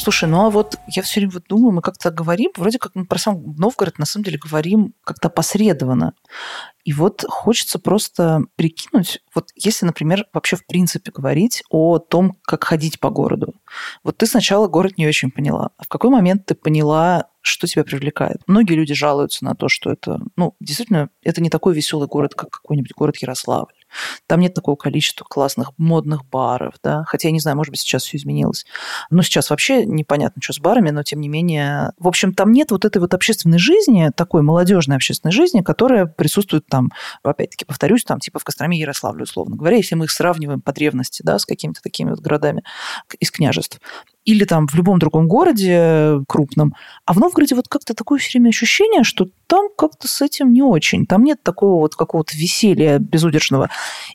Слушай, ну а вот я все время вот думаю, мы как-то говорим, вроде как мы про сам Новгород на самом деле говорим как-то посредованно. И вот хочется просто прикинуть, вот если, например, вообще в принципе говорить о том, как ходить по городу. Вот ты сначала город не очень поняла. А в какой момент ты поняла, что тебя привлекает? Многие люди жалуются на то, что это, ну, действительно, это не такой веселый город, как какой-нибудь город Ярославль. Там нет такого количества классных модных баров, да, хотя я не знаю, может быть, сейчас все изменилось. Но сейчас вообще непонятно, что с барами, но тем не менее... В общем, там нет вот этой вот общественной жизни, такой молодежной общественной жизни, которая присутствует там, опять-таки, повторюсь, там типа в Костроме и Ярославле, условно говоря, если мы их сравниваем по древности, да, с какими-то такими вот городами из княжеств или там в любом другом городе крупном. А в Новгороде вот как-то такое все время ощущение, что там как-то с этим не очень. Там нет такого вот какого-то веселья безудержного.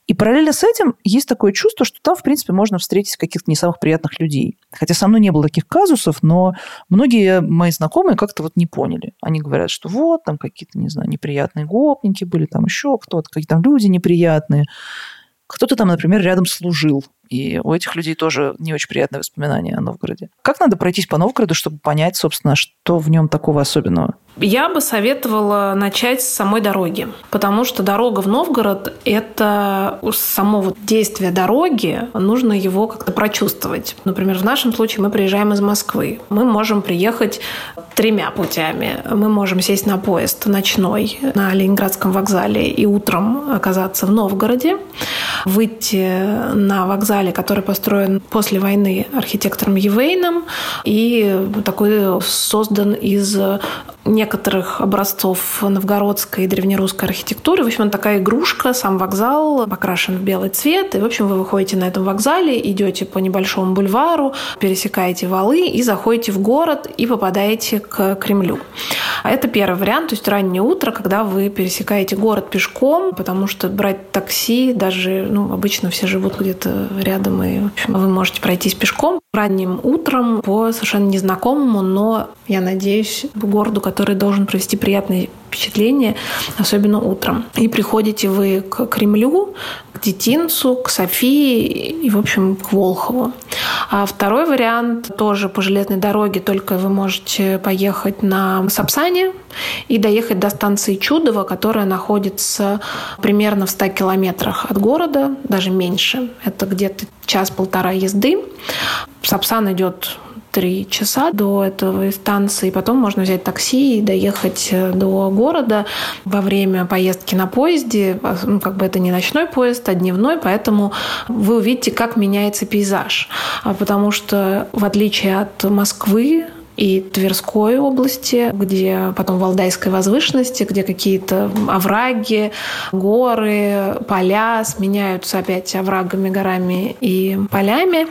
И параллельно с этим есть такое чувство, что там, в принципе, можно встретить каких-то не самых приятных людей. Хотя со мной не было таких казусов, но многие мои знакомые как-то вот не поняли. Они говорят, что вот, там какие-то, не знаю, неприятные гопники были, там еще кто-то, какие-то там люди неприятные. Кто-то там, например, рядом служил. И у этих людей тоже не очень приятные воспоминания о Новгороде. Как надо пройтись по Новгороду, чтобы понять, собственно, что в нем такого особенного? Я бы советовала начать с самой дороги, потому что дорога в Новгород – это само вот действие дороги, нужно его как-то прочувствовать. Например, в нашем случае мы приезжаем из Москвы. Мы можем приехать тремя путями. Мы можем сесть на поезд ночной на Ленинградском вокзале и утром оказаться в Новгороде, выйти на вокзале, который построен после войны архитектором Евейном и такой создан из некоторых образцов новгородской и древнерусской архитектуры. В общем, такая игрушка, сам вокзал покрашен в белый цвет. И, в общем, вы выходите на этом вокзале, идете по небольшому бульвару, пересекаете валы и заходите в город и попадаете к Кремлю. Это первый вариант, то есть раннее утро, когда вы пересекаете город пешком, потому что брать такси, даже ну, обычно все живут где-то рядом, и в общем, вы можете пройтись пешком ранним утром по совершенно незнакомому, но, я надеюсь, городу, который должен провести приятные впечатления, особенно утром. И приходите вы к Кремлю, к Детинцу, к Софии и, в общем, к Волхову. А второй вариант тоже по железной дороге, только вы можете поехать на Сапсане и доехать до станции Чудово, которая находится примерно в 100 километрах от города, даже меньше. Это где-то час-полтора езды. Сапсан идет три часа до этого станции. Потом можно взять такси и доехать э, до города во время поездки на поезде. Ну, как бы это не ночной поезд, а дневной, поэтому вы увидите, как меняется пейзаж. А потому что в отличие от Москвы, и Тверской области, где потом Валдайской возвышенности, где какие-то овраги, горы, поля сменяются опять оврагами, горами и полями,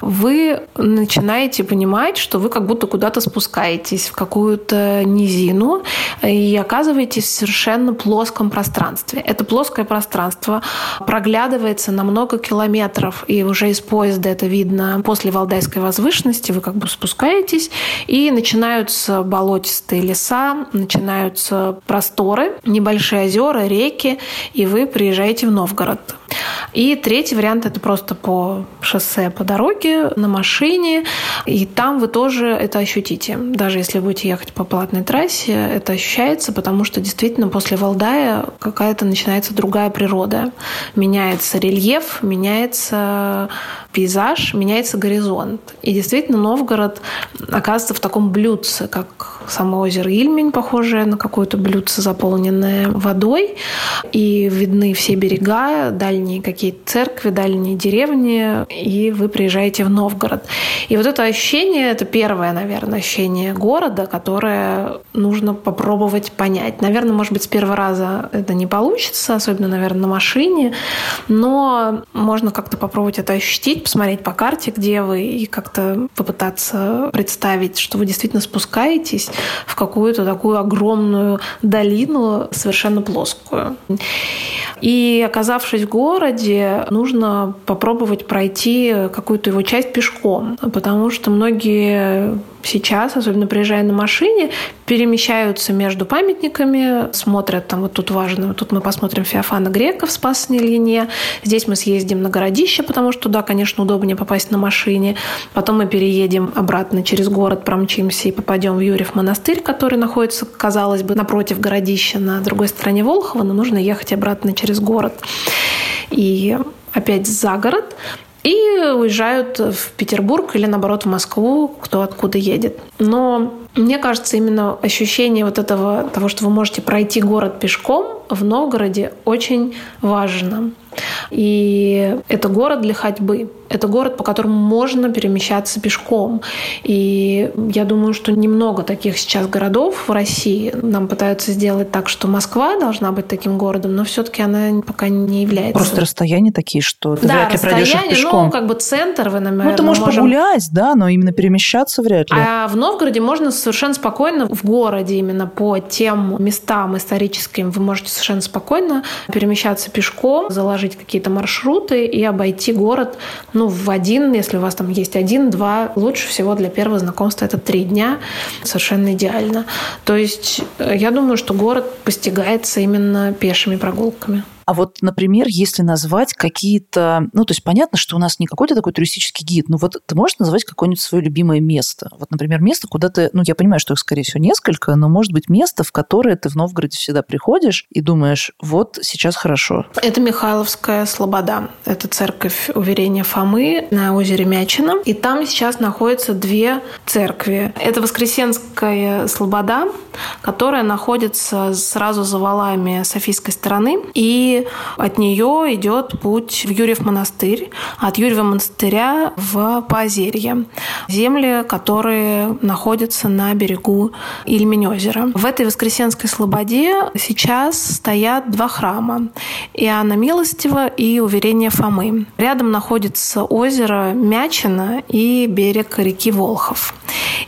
вы начинаете понимать, что вы как будто куда-то спускаетесь в какую-то низину и оказываетесь в совершенно плоском пространстве. Это плоское пространство проглядывается на много километров, и уже из поезда это видно после Валдайской возвышенности, вы как бы спускаетесь, и начинаются болотистые леса, начинаются просторы, небольшие озера, реки, и вы приезжаете в Новгород. И третий вариант – это просто по шоссе, по дороге, на машине. И там вы тоже это ощутите. Даже если будете ехать по платной трассе, это ощущается, потому что действительно после Валдая какая-то начинается другая природа. Меняется рельеф, меняется пейзаж, меняется горизонт. И действительно Новгород оказывается в таком блюдце, как само озеро Ильмень, похожее на какое-то блюдце, заполненное водой. И видны все берега, дальние какие-то церкви, дальние деревни, и вы приезжаете в Новгород. И вот это ощущение, это первое, наверное, ощущение города, которое нужно попробовать понять. Наверное, может быть, с первого раза это не получится, особенно, наверное, на машине, но можно как-то попробовать это ощутить, посмотреть по карте, где вы, и как-то попытаться представить, что вы действительно спускаетесь в какую-то такую огромную долину, совершенно плоскую. И оказавшись в городе, нужно попробовать пройти какую-то его часть пешком, потому что многие сейчас, особенно приезжая на машине, перемещаются между памятниками, смотрят там, вот тут важно, тут мы посмотрим Феофана Грека в Спасной Ильине, здесь мы съездим на городище, потому что туда, конечно, удобнее попасть на машине, потом мы переедем обратно через город, промчимся и попадем в Юрьев монастырь, который находится, казалось бы, напротив городища на другой стороне Волхова, но нужно ехать обратно через город. И опять за город, и уезжают в Петербург или, наоборот, в Москву, кто откуда едет. Но мне кажется, именно ощущение вот этого, того, что вы можете пройти город пешком в Новгороде, очень важно. И это город для ходьбы. Это город, по которому можно перемещаться пешком. И я думаю, что немного таких сейчас городов в России. Нам пытаются сделать так, что Москва должна быть таким городом, но все-таки она пока не является. Просто расстояния такие, что ты да, вряд ли пройдешь их пешком. ну, как бы центр вы, наверное, Ну, ты можешь можем... погулять, да, но именно перемещаться вряд ли. А в Новгороде можно совершенно спокойно в городе именно по тем местам историческим вы можете совершенно спокойно перемещаться пешком, заложить какие-то маршруты и обойти город ну, в один, если у вас там есть один-два. Лучше всего для первого знакомства это три дня. Совершенно идеально. То есть э, я думаю, что город постигается именно пешими прогулками. А вот, например, если назвать какие-то... Ну, то есть понятно, что у нас не какой-то такой туристический гид, но вот ты можешь назвать какое-нибудь свое любимое место? Вот, например, место, куда ты... Ну, я понимаю, что их, скорее всего, несколько, но, может быть, место, в которое ты в Новгороде всегда приходишь и думаешь, вот сейчас хорошо. Это Михайловская Слобода. Это церковь уверения Фомы на озере Мячино. И там сейчас находятся две церкви. Это Воскресенская Слобода, которая находится сразу за валами Софийской стороны. И от нее идет путь в Юрьев монастырь. От Юрьева монастыря в Поозерье. Земли, которые находятся на берегу Ильмень-озера. В этой Воскресенской Слободе сейчас стоят два храма. Иоанна Милостива и Уверение Фомы. Рядом находится озеро Мячина и берег реки Волхов.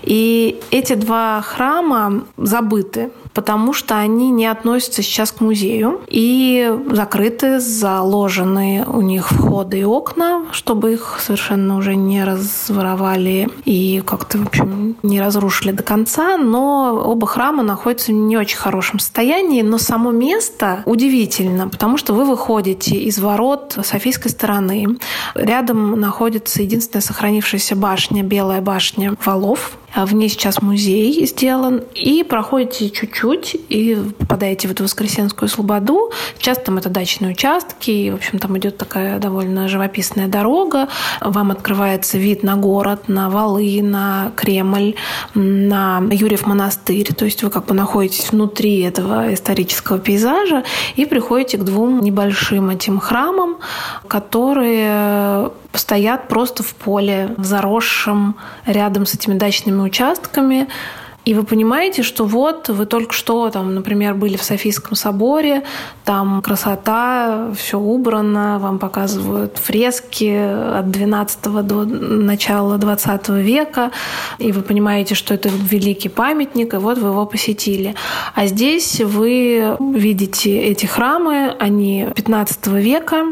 И эти два храма забыты потому что они не относятся сейчас к музею и закрыты, заложены у них входы и окна, чтобы их совершенно уже не разворовали и как-то, в общем, не разрушили до конца, но оба храма находятся в не очень хорошем состоянии, но само место удивительно, потому что вы выходите из ворот Софийской стороны, рядом находится единственная сохранившаяся башня, белая башня валов, а в ней сейчас музей сделан. И проходите чуть-чуть и попадаете в эту Воскресенскую Слободу. Часто там это дачные участки. И, в общем, там идет такая довольно живописная дорога. Вам открывается вид на город, на Валы, на Кремль, на Юрьев монастырь. То есть вы как бы находитесь внутри этого исторического пейзажа и приходите к двум небольшим этим храмам, которые стоят просто в поле, в заросшем рядом с этими дачными участками. И вы понимаете, что вот вы только что, там, например, были в Софийском соборе, там красота, все убрано, вам показывают фрески от 12 до начала 20 века, и вы понимаете, что это великий памятник, и вот вы его посетили. А здесь вы видите эти храмы, они 15 века,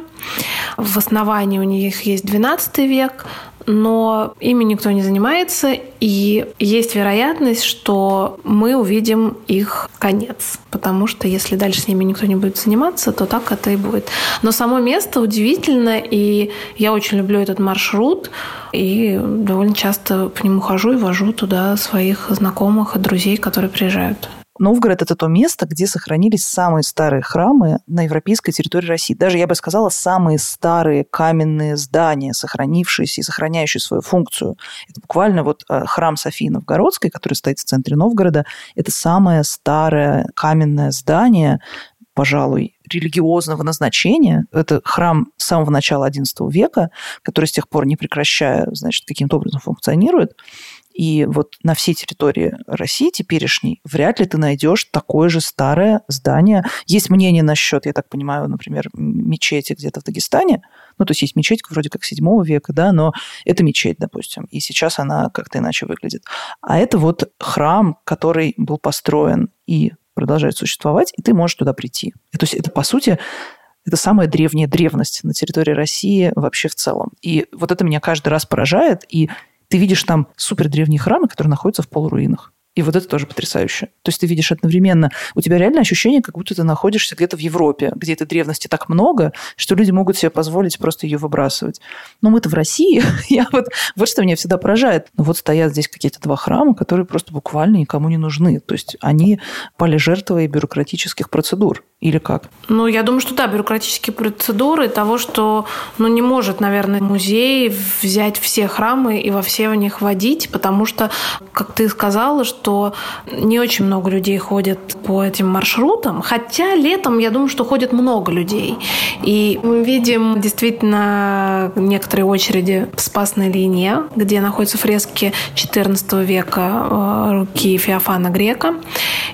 в основании у них есть 12 век, но ими никто не занимается, и есть вероятность, что мы увидим их конец. Потому что если дальше с ними никто не будет заниматься, то так это и будет. Но само место удивительно, и я очень люблю этот маршрут, и довольно часто по нему хожу и вожу туда своих знакомых и друзей, которые приезжают. Новгород – это то место, где сохранились самые старые храмы на европейской территории России. Даже, я бы сказала, самые старые каменные здания, сохранившиеся и сохраняющие свою функцию. Это буквально вот э, храм Софии Новгородской, который стоит в центре Новгорода. Это самое старое каменное здание, пожалуй, религиозного назначения. Это храм с самого начала XI века, который с тех пор, не прекращая, значит, каким-то образом функционирует. И вот на всей территории России теперешней вряд ли ты найдешь такое же старое здание. Есть мнение насчет, я так понимаю, например, мечети где-то в Дагестане. Ну, то есть есть мечеть вроде как 7 века, да, но это мечеть, допустим, и сейчас она как-то иначе выглядит. А это вот храм, который был построен и продолжает существовать, и ты можешь туда прийти. И, то есть это, по сути, это самая древняя древность на территории России вообще в целом. И вот это меня каждый раз поражает. И ты видишь там супер древние храмы, которые находятся в полуруинах. И вот это тоже потрясающе. То есть ты видишь одновременно, у тебя реально ощущение, как будто ты находишься где-то в Европе, где этой древности так много, что люди могут себе позволить просто ее выбрасывать. Но мы-то в России, [LAUGHS] я вот, вот что меня всегда поражает. Но вот стоят здесь какие-то два храма, которые просто буквально никому не нужны. То есть они пали жертвой бюрократических процедур. Или как? Ну, я думаю, что да, бюрократические процедуры того, что ну, не может, наверное, музей взять все храмы и во все в них водить, потому что, как ты сказала, что не очень много людей ходят по этим маршрутам, хотя летом, я думаю, что ходит много людей. И мы видим действительно некоторые очереди в Спасной линии, где находятся фрески XIV века э, руки Феофана Грека.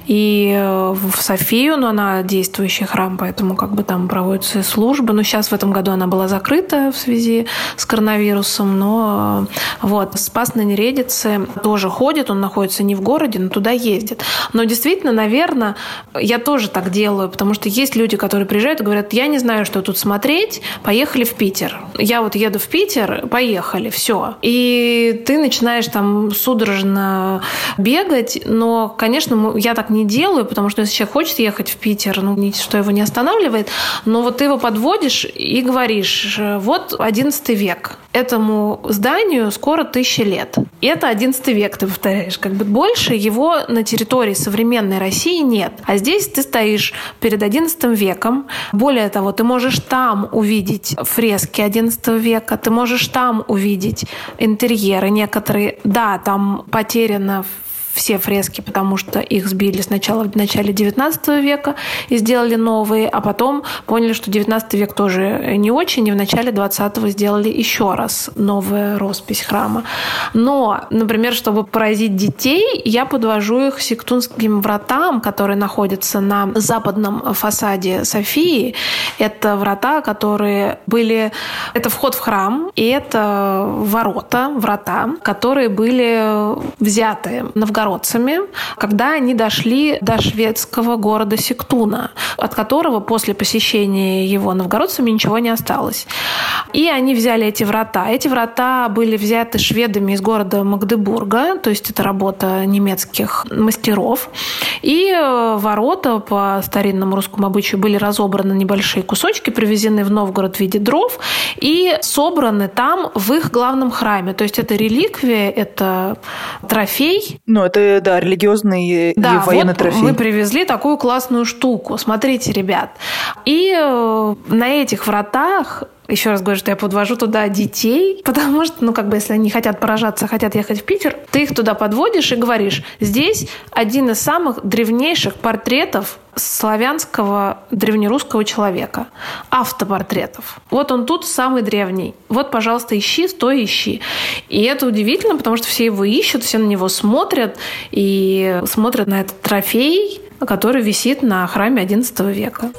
И э, в Софию, но она действующий храм, поэтому как бы там проводятся службы. Но сейчас в этом году она была закрыта в связи с коронавирусом, но э, вот Спас на Нередице тоже ходит, он находится не в городе, городе, но туда ездят. Но действительно, наверное, я тоже так делаю, потому что есть люди, которые приезжают и говорят, я не знаю, что тут смотреть, поехали в Питер. Я вот еду в Питер, поехали, все. И ты начинаешь там судорожно бегать, но, конечно, я так не делаю, потому что если человек хочет ехать в Питер, ну, ничто его не останавливает, но вот ты его подводишь и говоришь, вот 11 век, этому зданию скоро тысяча лет. И это 11 век, ты повторяешь. Как бы больше его на территории современной России нет. А здесь ты стоишь перед 11 веком. Более того, ты можешь там увидеть фрески 11 века, ты можешь там увидеть интерьеры некоторые. Да, там потеряно все фрески, потому что их сбили сначала в начале XIX века и сделали новые, а потом поняли, что XIX век тоже не очень, и в начале XX сделали еще раз новую роспись храма. Но, например, чтобы поразить детей, я подвожу их к Сектунским вратам, которые находятся на западном фасаде Софии. Это врата, которые были... Это вход в храм, и это ворота, врата, которые были взяты Новгород новгородцами, когда они дошли до шведского города Сектуна, от которого после посещения его новгородцами ничего не осталось. И они взяли эти врата. Эти врата были взяты шведами из города Магдебурга, то есть это работа немецких мастеров. И э, ворота по старинному русскому обычаю были разобраны небольшие кусочки, привезены в Новгород в виде дров и собраны там в их главном храме. То есть это реликвия, это трофей. Ну, это это, да, религиозный да, и военный вот трофей. мы привезли такую классную штуку. Смотрите, ребят. И э, на этих вратах еще раз говорю, что я подвожу туда детей, потому что, ну, как бы, если они хотят поражаться, хотят ехать в Питер, ты их туда подводишь и говоришь, здесь один из самых древнейших портретов славянского древнерусского человека. Автопортретов. Вот он тут самый древний. Вот, пожалуйста, ищи, стой, ищи. И это удивительно, потому что все его ищут, все на него смотрят и смотрят на этот трофей, который висит на храме XI века.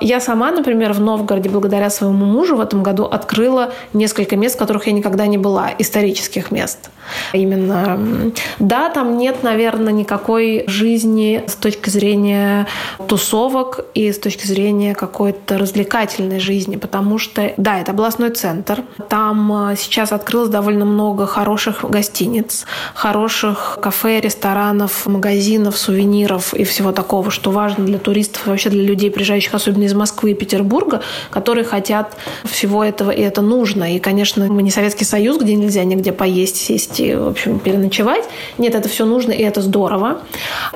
Я сама, например, в Новгороде, благодаря своему мужу в этом году открыла несколько мест, в которых я никогда не была, исторических мест. Именно, да, там нет, наверное, никакой жизни с точки зрения тусовок и с точки зрения какой-то развлекательной жизни, потому что, да, это областной центр. Там э, сейчас открылось довольно много хороших гостиниц, хороших кафе, ресторанов, магазинов, сувениров и всего такого, что важно для туристов и вообще для людей, приезжающих особенно из Москвы и Петербурга, которые хотят всего этого, и это нужно. И, конечно, мы не Советский Союз, где нельзя нигде поесть, сесть и, в общем, переночевать. Нет, это все нужно, и это здорово.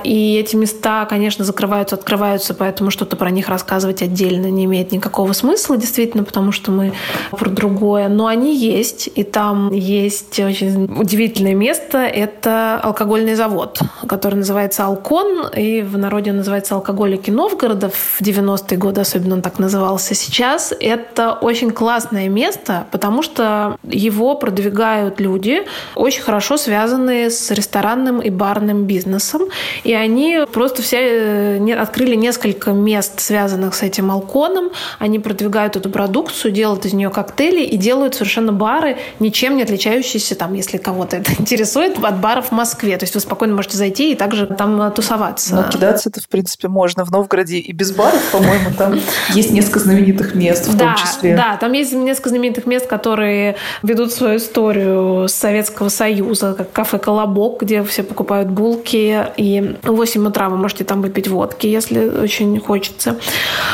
И эти места, конечно, закрываются, открываются, поэтому что-то про них рассказывать отдельно не имеет никакого смысла, действительно, потому что мы про другое. Но они есть, и там есть очень удивительное место. Это алкогольный завод, который называется «Алкон», и в народе называется «Алкоголики Новгорода» в 90-е годы особенно он так назывался сейчас, это очень классное место, потому что его продвигают люди, очень хорошо связанные с ресторанным и барным бизнесом. И они просто все э, открыли несколько мест, связанных с этим алконом. Они продвигают эту продукцию, делают из нее коктейли и делают совершенно бары, ничем не отличающиеся, там, если кого-то это [LAUGHS] интересует, от баров в Москве. То есть вы спокойно можете зайти и также там тусоваться. Ну, кидаться это, в принципе, можно в Новгороде и без баров, по-моему, там есть несколько знаменитых мест в да, том числе. Да, там есть несколько знаменитых мест, которые ведут свою историю с Советского Союза, как кафе «Колобок», где все покупают булки, и в 8 утра вы можете там выпить водки, если очень хочется.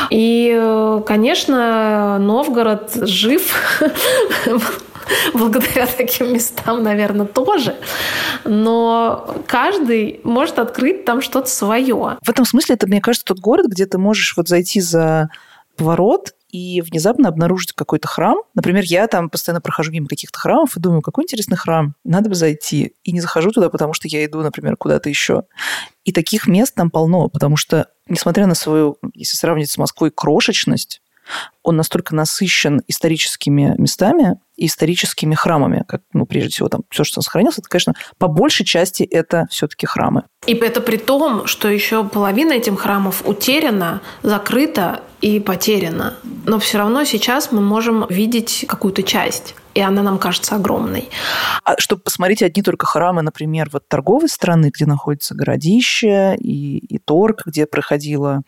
И, конечно, Новгород жив [LAUGHS] [LAUGHS] благодаря таким местам, наверное, тоже. Но каждый может открыть там что-то свое. В этом смысле это, мне кажется, тот город, где ты можешь вот зайти за поворот и внезапно обнаружить какой-то храм. Например, я там постоянно прохожу мимо каких-то храмов и думаю, какой интересный храм, надо бы зайти. И не захожу туда, потому что я иду, например, куда-то еще. И таких мест там полно, потому что, несмотря на свою, если сравнить с Москвой, крошечность, он настолько насыщен историческими местами, и историческими храмами, как, ну, прежде всего, там все, что сохранилось, это, конечно, по большей части это все-таки храмы. И это при том, что еще половина этих храмов утеряна, закрыта и потеряна. Но все равно сейчас мы можем видеть какую-то часть и она нам кажется огромной. А чтобы посмотреть одни только храмы, например, вот торговой страны, где находится городище и, и торг, где проходила,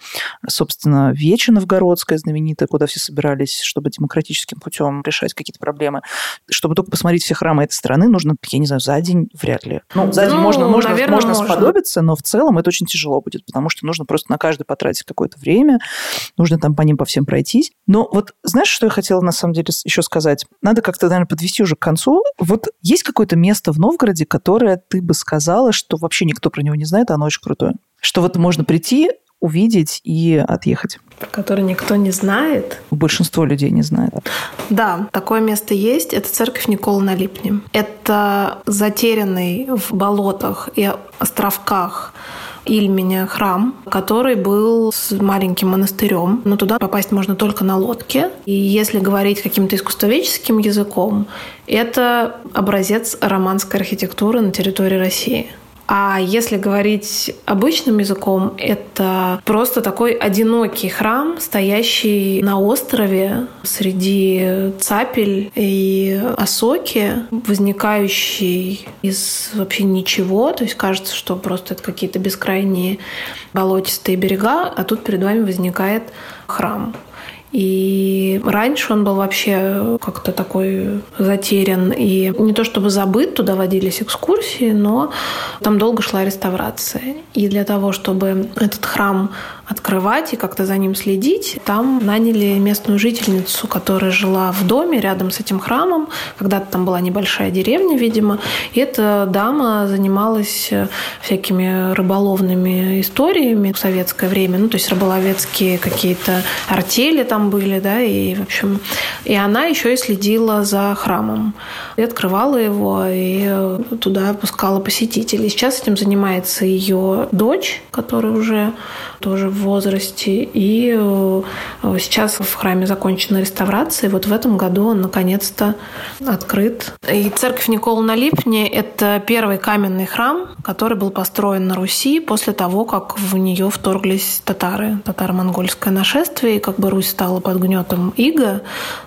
собственно, Вече Новгородская знаменитая, куда все собирались, чтобы демократическим путем решать какие-то проблемы. Чтобы только посмотреть все храмы этой страны, нужно, я не знаю, за день вряд ли. Ну, за день ну, можно, можно, наверное, можно, можно сподобиться, но в целом это очень тяжело будет, потому что нужно просто на каждый потратить какое-то время, нужно там по ним по всем пройтись. Но вот знаешь, что я хотела на самом деле еще сказать? Надо как-то, наверное, подвести уже к концу. Вот есть какое-то место в Новгороде, которое ты бы сказала, что вообще никто про него не знает, а оно очень крутое? Что вот можно прийти, увидеть и отъехать. Который никто не знает. Большинство людей не знает. Да, такое место есть. Это церковь Никола на Липне. Это затерянный в болотах и островках Ильменя храм, который был с маленьким монастырем. Но туда попасть можно только на лодке. И если говорить каким-то искусствоведческим языком, это образец романской архитектуры на территории России. А если говорить обычным языком, это просто такой одинокий храм, стоящий на острове среди цапель и осоки, возникающий из вообще ничего. То есть кажется, что просто это какие-то бескрайние болотистые берега, а тут перед вами возникает храм. И раньше он был вообще как-то такой затерян. И не то чтобы забыт, туда водились экскурсии, но там долго шла реставрация. И для того, чтобы этот храм открывать и как-то за ним следить. Там наняли местную жительницу, которая жила в доме рядом с этим храмом. Когда-то там была небольшая деревня, видимо. И эта дама занималась э, всякими рыболовными историями в советское время. Ну, то есть рыболовецкие какие-то артели там были, да, и, в общем... И она еще и следила за храмом. И открывала его, и э, туда пускала посетителей. Сейчас этим занимается ее дочь, которая уже тоже в возрасте. И э, сейчас в храме закончена реставрация. И вот в этом году он наконец-то открыт. И церковь Никола на Липне – это первый каменный храм, который был построен на Руси после того, как в нее вторглись татары, татаро-монгольское нашествие, и как бы Русь стала под гнетом Иго,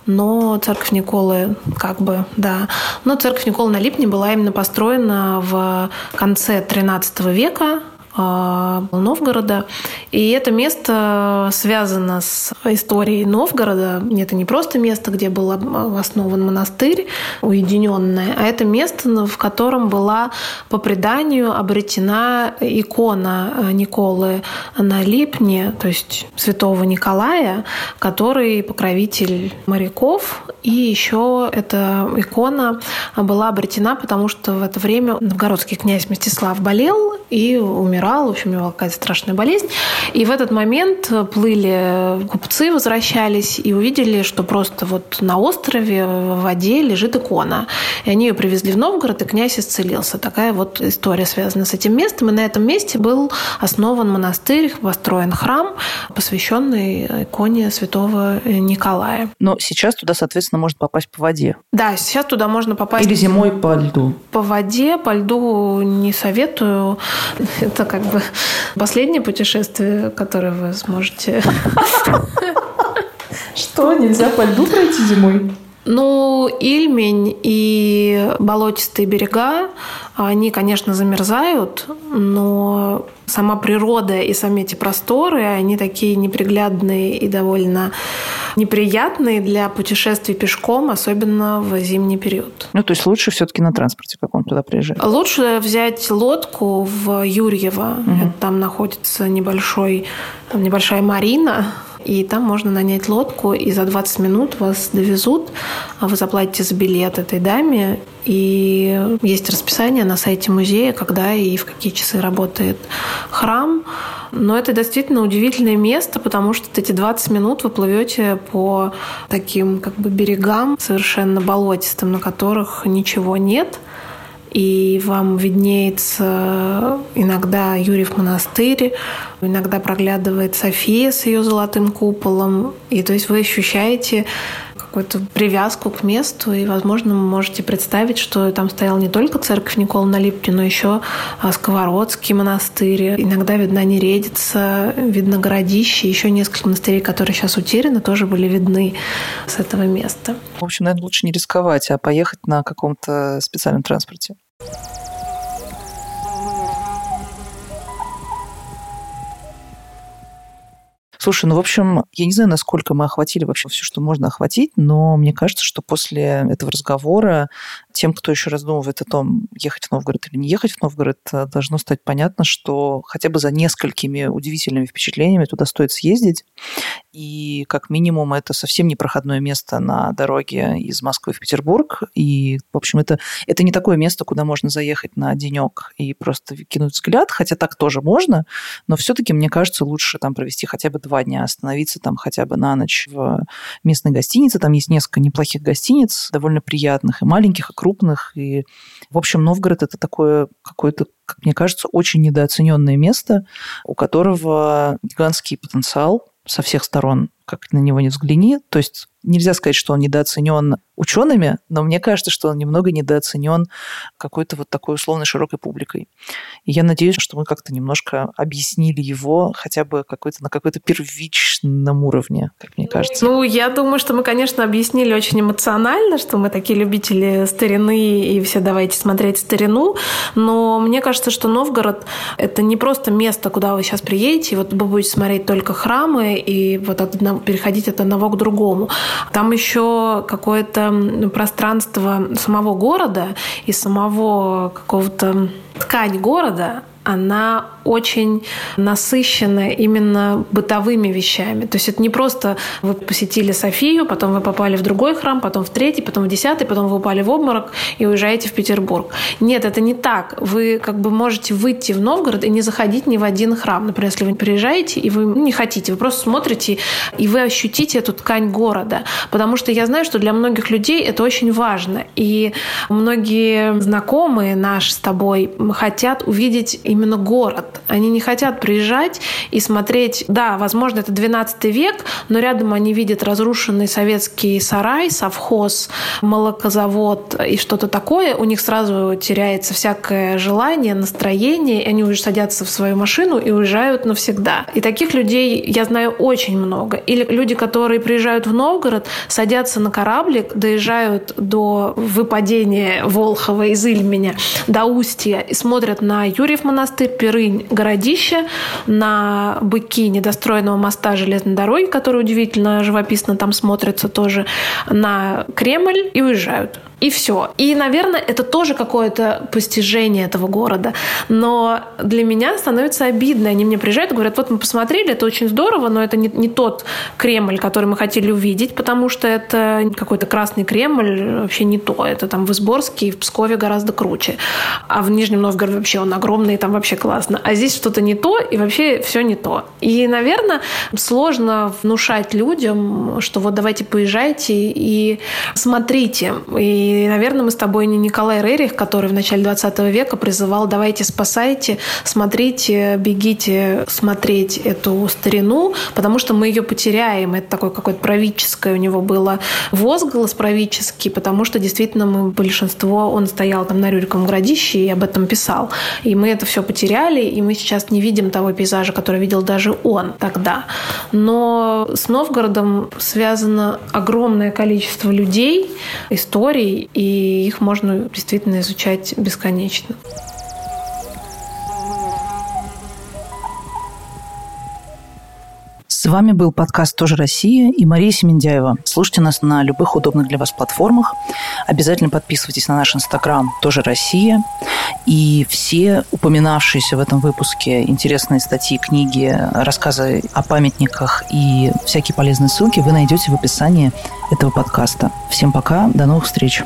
но церковь Николы как бы, да. Но церковь Никола на Липне была именно построена в конце XIII века, Новгорода. И это место связано с историей Новгорода. Это не просто место, где был основан монастырь уединенное, а это место, в котором была по преданию обретена икона Николы на Липне, то есть святого Николая, который покровитель моряков. И еще эта икона была обретена, потому что в это время новгородский князь Мстислав болел и умирал умирал, в общем, у него какая-то страшная болезнь. И в этот момент плыли купцы, возвращались и увидели, что просто вот на острове в воде лежит икона. И они ее привезли в Новгород, и князь исцелился. Такая вот история связана с этим местом. И на этом месте был основан монастырь, построен храм, посвященный иконе святого Николая. Но сейчас туда, соответственно, можно попасть по воде. Да, сейчас туда можно попасть. Или зимой по льду. По воде, по льду не советую. Это как бы последнее путешествие, которое вы сможете... [LAUGHS] Что, нельзя по льду пройти зимой? Ну, Ильмень и болотистые берега, они, конечно, замерзают, но сама природа и сами эти просторы, они такие неприглядные и довольно неприятные для путешествий пешком, особенно в зимний период. Ну, то есть лучше все-таки на транспорте каком-то туда приезжать? Лучше взять лодку в Юрьево. Угу. Там находится небольшой, небольшая марина, и там можно нанять лодку, и за 20 минут вас довезут, а вы заплатите за билет этой даме, и есть расписание на сайте музея, когда и в какие часы работает храм. Но это действительно удивительное место, потому что эти 20 минут вы плывете по таким как бы берегам совершенно болотистым, на которых ничего нет – и вам виднеется иногда Юрьев монастырь, иногда проглядывает София с ее золотым куполом, и то есть вы ощущаете какую-то привязку к месту, и, возможно, вы можете представить, что там стояла не только церковь Никола на Липке, но еще а, Сковородский монастырь. Иногда видна Нередица, видно городище, еще несколько монастырей, которые сейчас утеряны, тоже были видны с этого места. В общем, наверное, лучше не рисковать, а поехать на каком-то специальном транспорте. Слушай, ну, в общем, я не знаю, насколько мы охватили вообще все, что можно охватить, но мне кажется, что после этого разговора тем, кто еще раздумывает о том, ехать в Новгород или не ехать в Новгород, э, должно стать понятно, что хотя бы за несколькими удивительными впечатлениями туда стоит съездить. И как минимум это совсем не проходное место на дороге из Москвы в Петербург. И, в общем, это, это не такое место, куда можно заехать на денек и просто кинуть взгляд, хотя так тоже можно, но все-таки, мне кажется, лучше там провести хотя бы два дня остановиться там хотя бы на ночь в местной гостинице. Там есть несколько неплохих гостиниц, довольно приятных, и маленьких, и крупных. И, в общем, Новгород – это такое какое-то, как мне кажется, очень недооцененное место, у которого гигантский потенциал со всех сторон, как на него не взгляни. То есть нельзя сказать, что он недооценен учеными, но мне кажется, что он немного недооценен какой-то вот такой условной широкой публикой. И я надеюсь, что мы как-то немножко объяснили его хотя бы какой-то, на какой-то первичном уровне, как мне кажется. Ну, я думаю, что мы, конечно, объяснили очень эмоционально, что мы такие любители старины и все давайте смотреть старину, но мне кажется, что Новгород — это не просто место, куда вы сейчас приедете, и вот вы будете смотреть только храмы и вот от одного, переходить от одного к другому. Там еще какое-то пространство самого города и самого какого-то ткань города, она очень насыщена именно бытовыми вещами. То есть это не просто вы посетили Софию, потом вы попали в другой храм, потом в третий, потом в десятый, потом вы упали в обморок и уезжаете в Петербург. Нет, это не так. Вы как бы можете выйти в Новгород и не заходить ни в один храм. Например, если вы приезжаете и вы не хотите, вы просто смотрите и вы ощутите эту ткань города. Потому что я знаю, что для многих людей это очень важно. И многие знакомые наши с тобой хотят увидеть именно город. Они не хотят приезжать и смотреть, да, возможно, это 12 век, но рядом они видят разрушенный советский сарай, совхоз, молокозавод и что-то такое. У них сразу теряется всякое желание, настроение, и они уже садятся в свою машину и уезжают навсегда. И таких людей я знаю очень много. Или люди, которые приезжают в Новгород, садятся на кораблик, доезжают до выпадения Волхова из Ильменя, до Устья и смотрят на Юрьев монастырь, Перынь, городище, на быки недостроенного моста железной дороги, который удивительно живописно там смотрится тоже, на Кремль и уезжают. И все. И, наверное, это тоже какое-то постижение этого города. Но для меня становится обидно. Они мне приезжают и говорят, вот мы посмотрели, это очень здорово, но это не, не тот Кремль, который мы хотели увидеть, потому что это какой-то красный Кремль, вообще не то. Это там в Изборске и в Пскове гораздо круче. А в Нижнем Новгороде вообще он огромный, там вообще классно. А здесь что-то не то, и вообще все не то. И, наверное, сложно внушать людям, что вот давайте поезжайте и смотрите. И и, наверное, мы с тобой не Николай Рерих, который в начале 20 века призывал «давайте спасайте, смотрите, бегите смотреть эту старину, потому что мы ее потеряем». Это такое какое-то правительское у него было возглас правительский, потому что действительно мы большинство, он стоял там на Рюриковом городище и об этом писал. И мы это все потеряли, и мы сейчас не видим того пейзажа, который видел даже он тогда. Но с Новгородом связано огромное количество людей, историй, и их можно действительно изучать бесконечно. С вами был подкаст «Тоже Россия» и Мария Семендяева. Слушайте нас на любых удобных для вас платформах. Обязательно подписывайтесь на наш инстаграм «Тоже Россия». И все упоминавшиеся в этом выпуске интересные статьи, книги, рассказы о памятниках и всякие полезные ссылки вы найдете в описании этого подкаста. Всем пока, до новых встреч!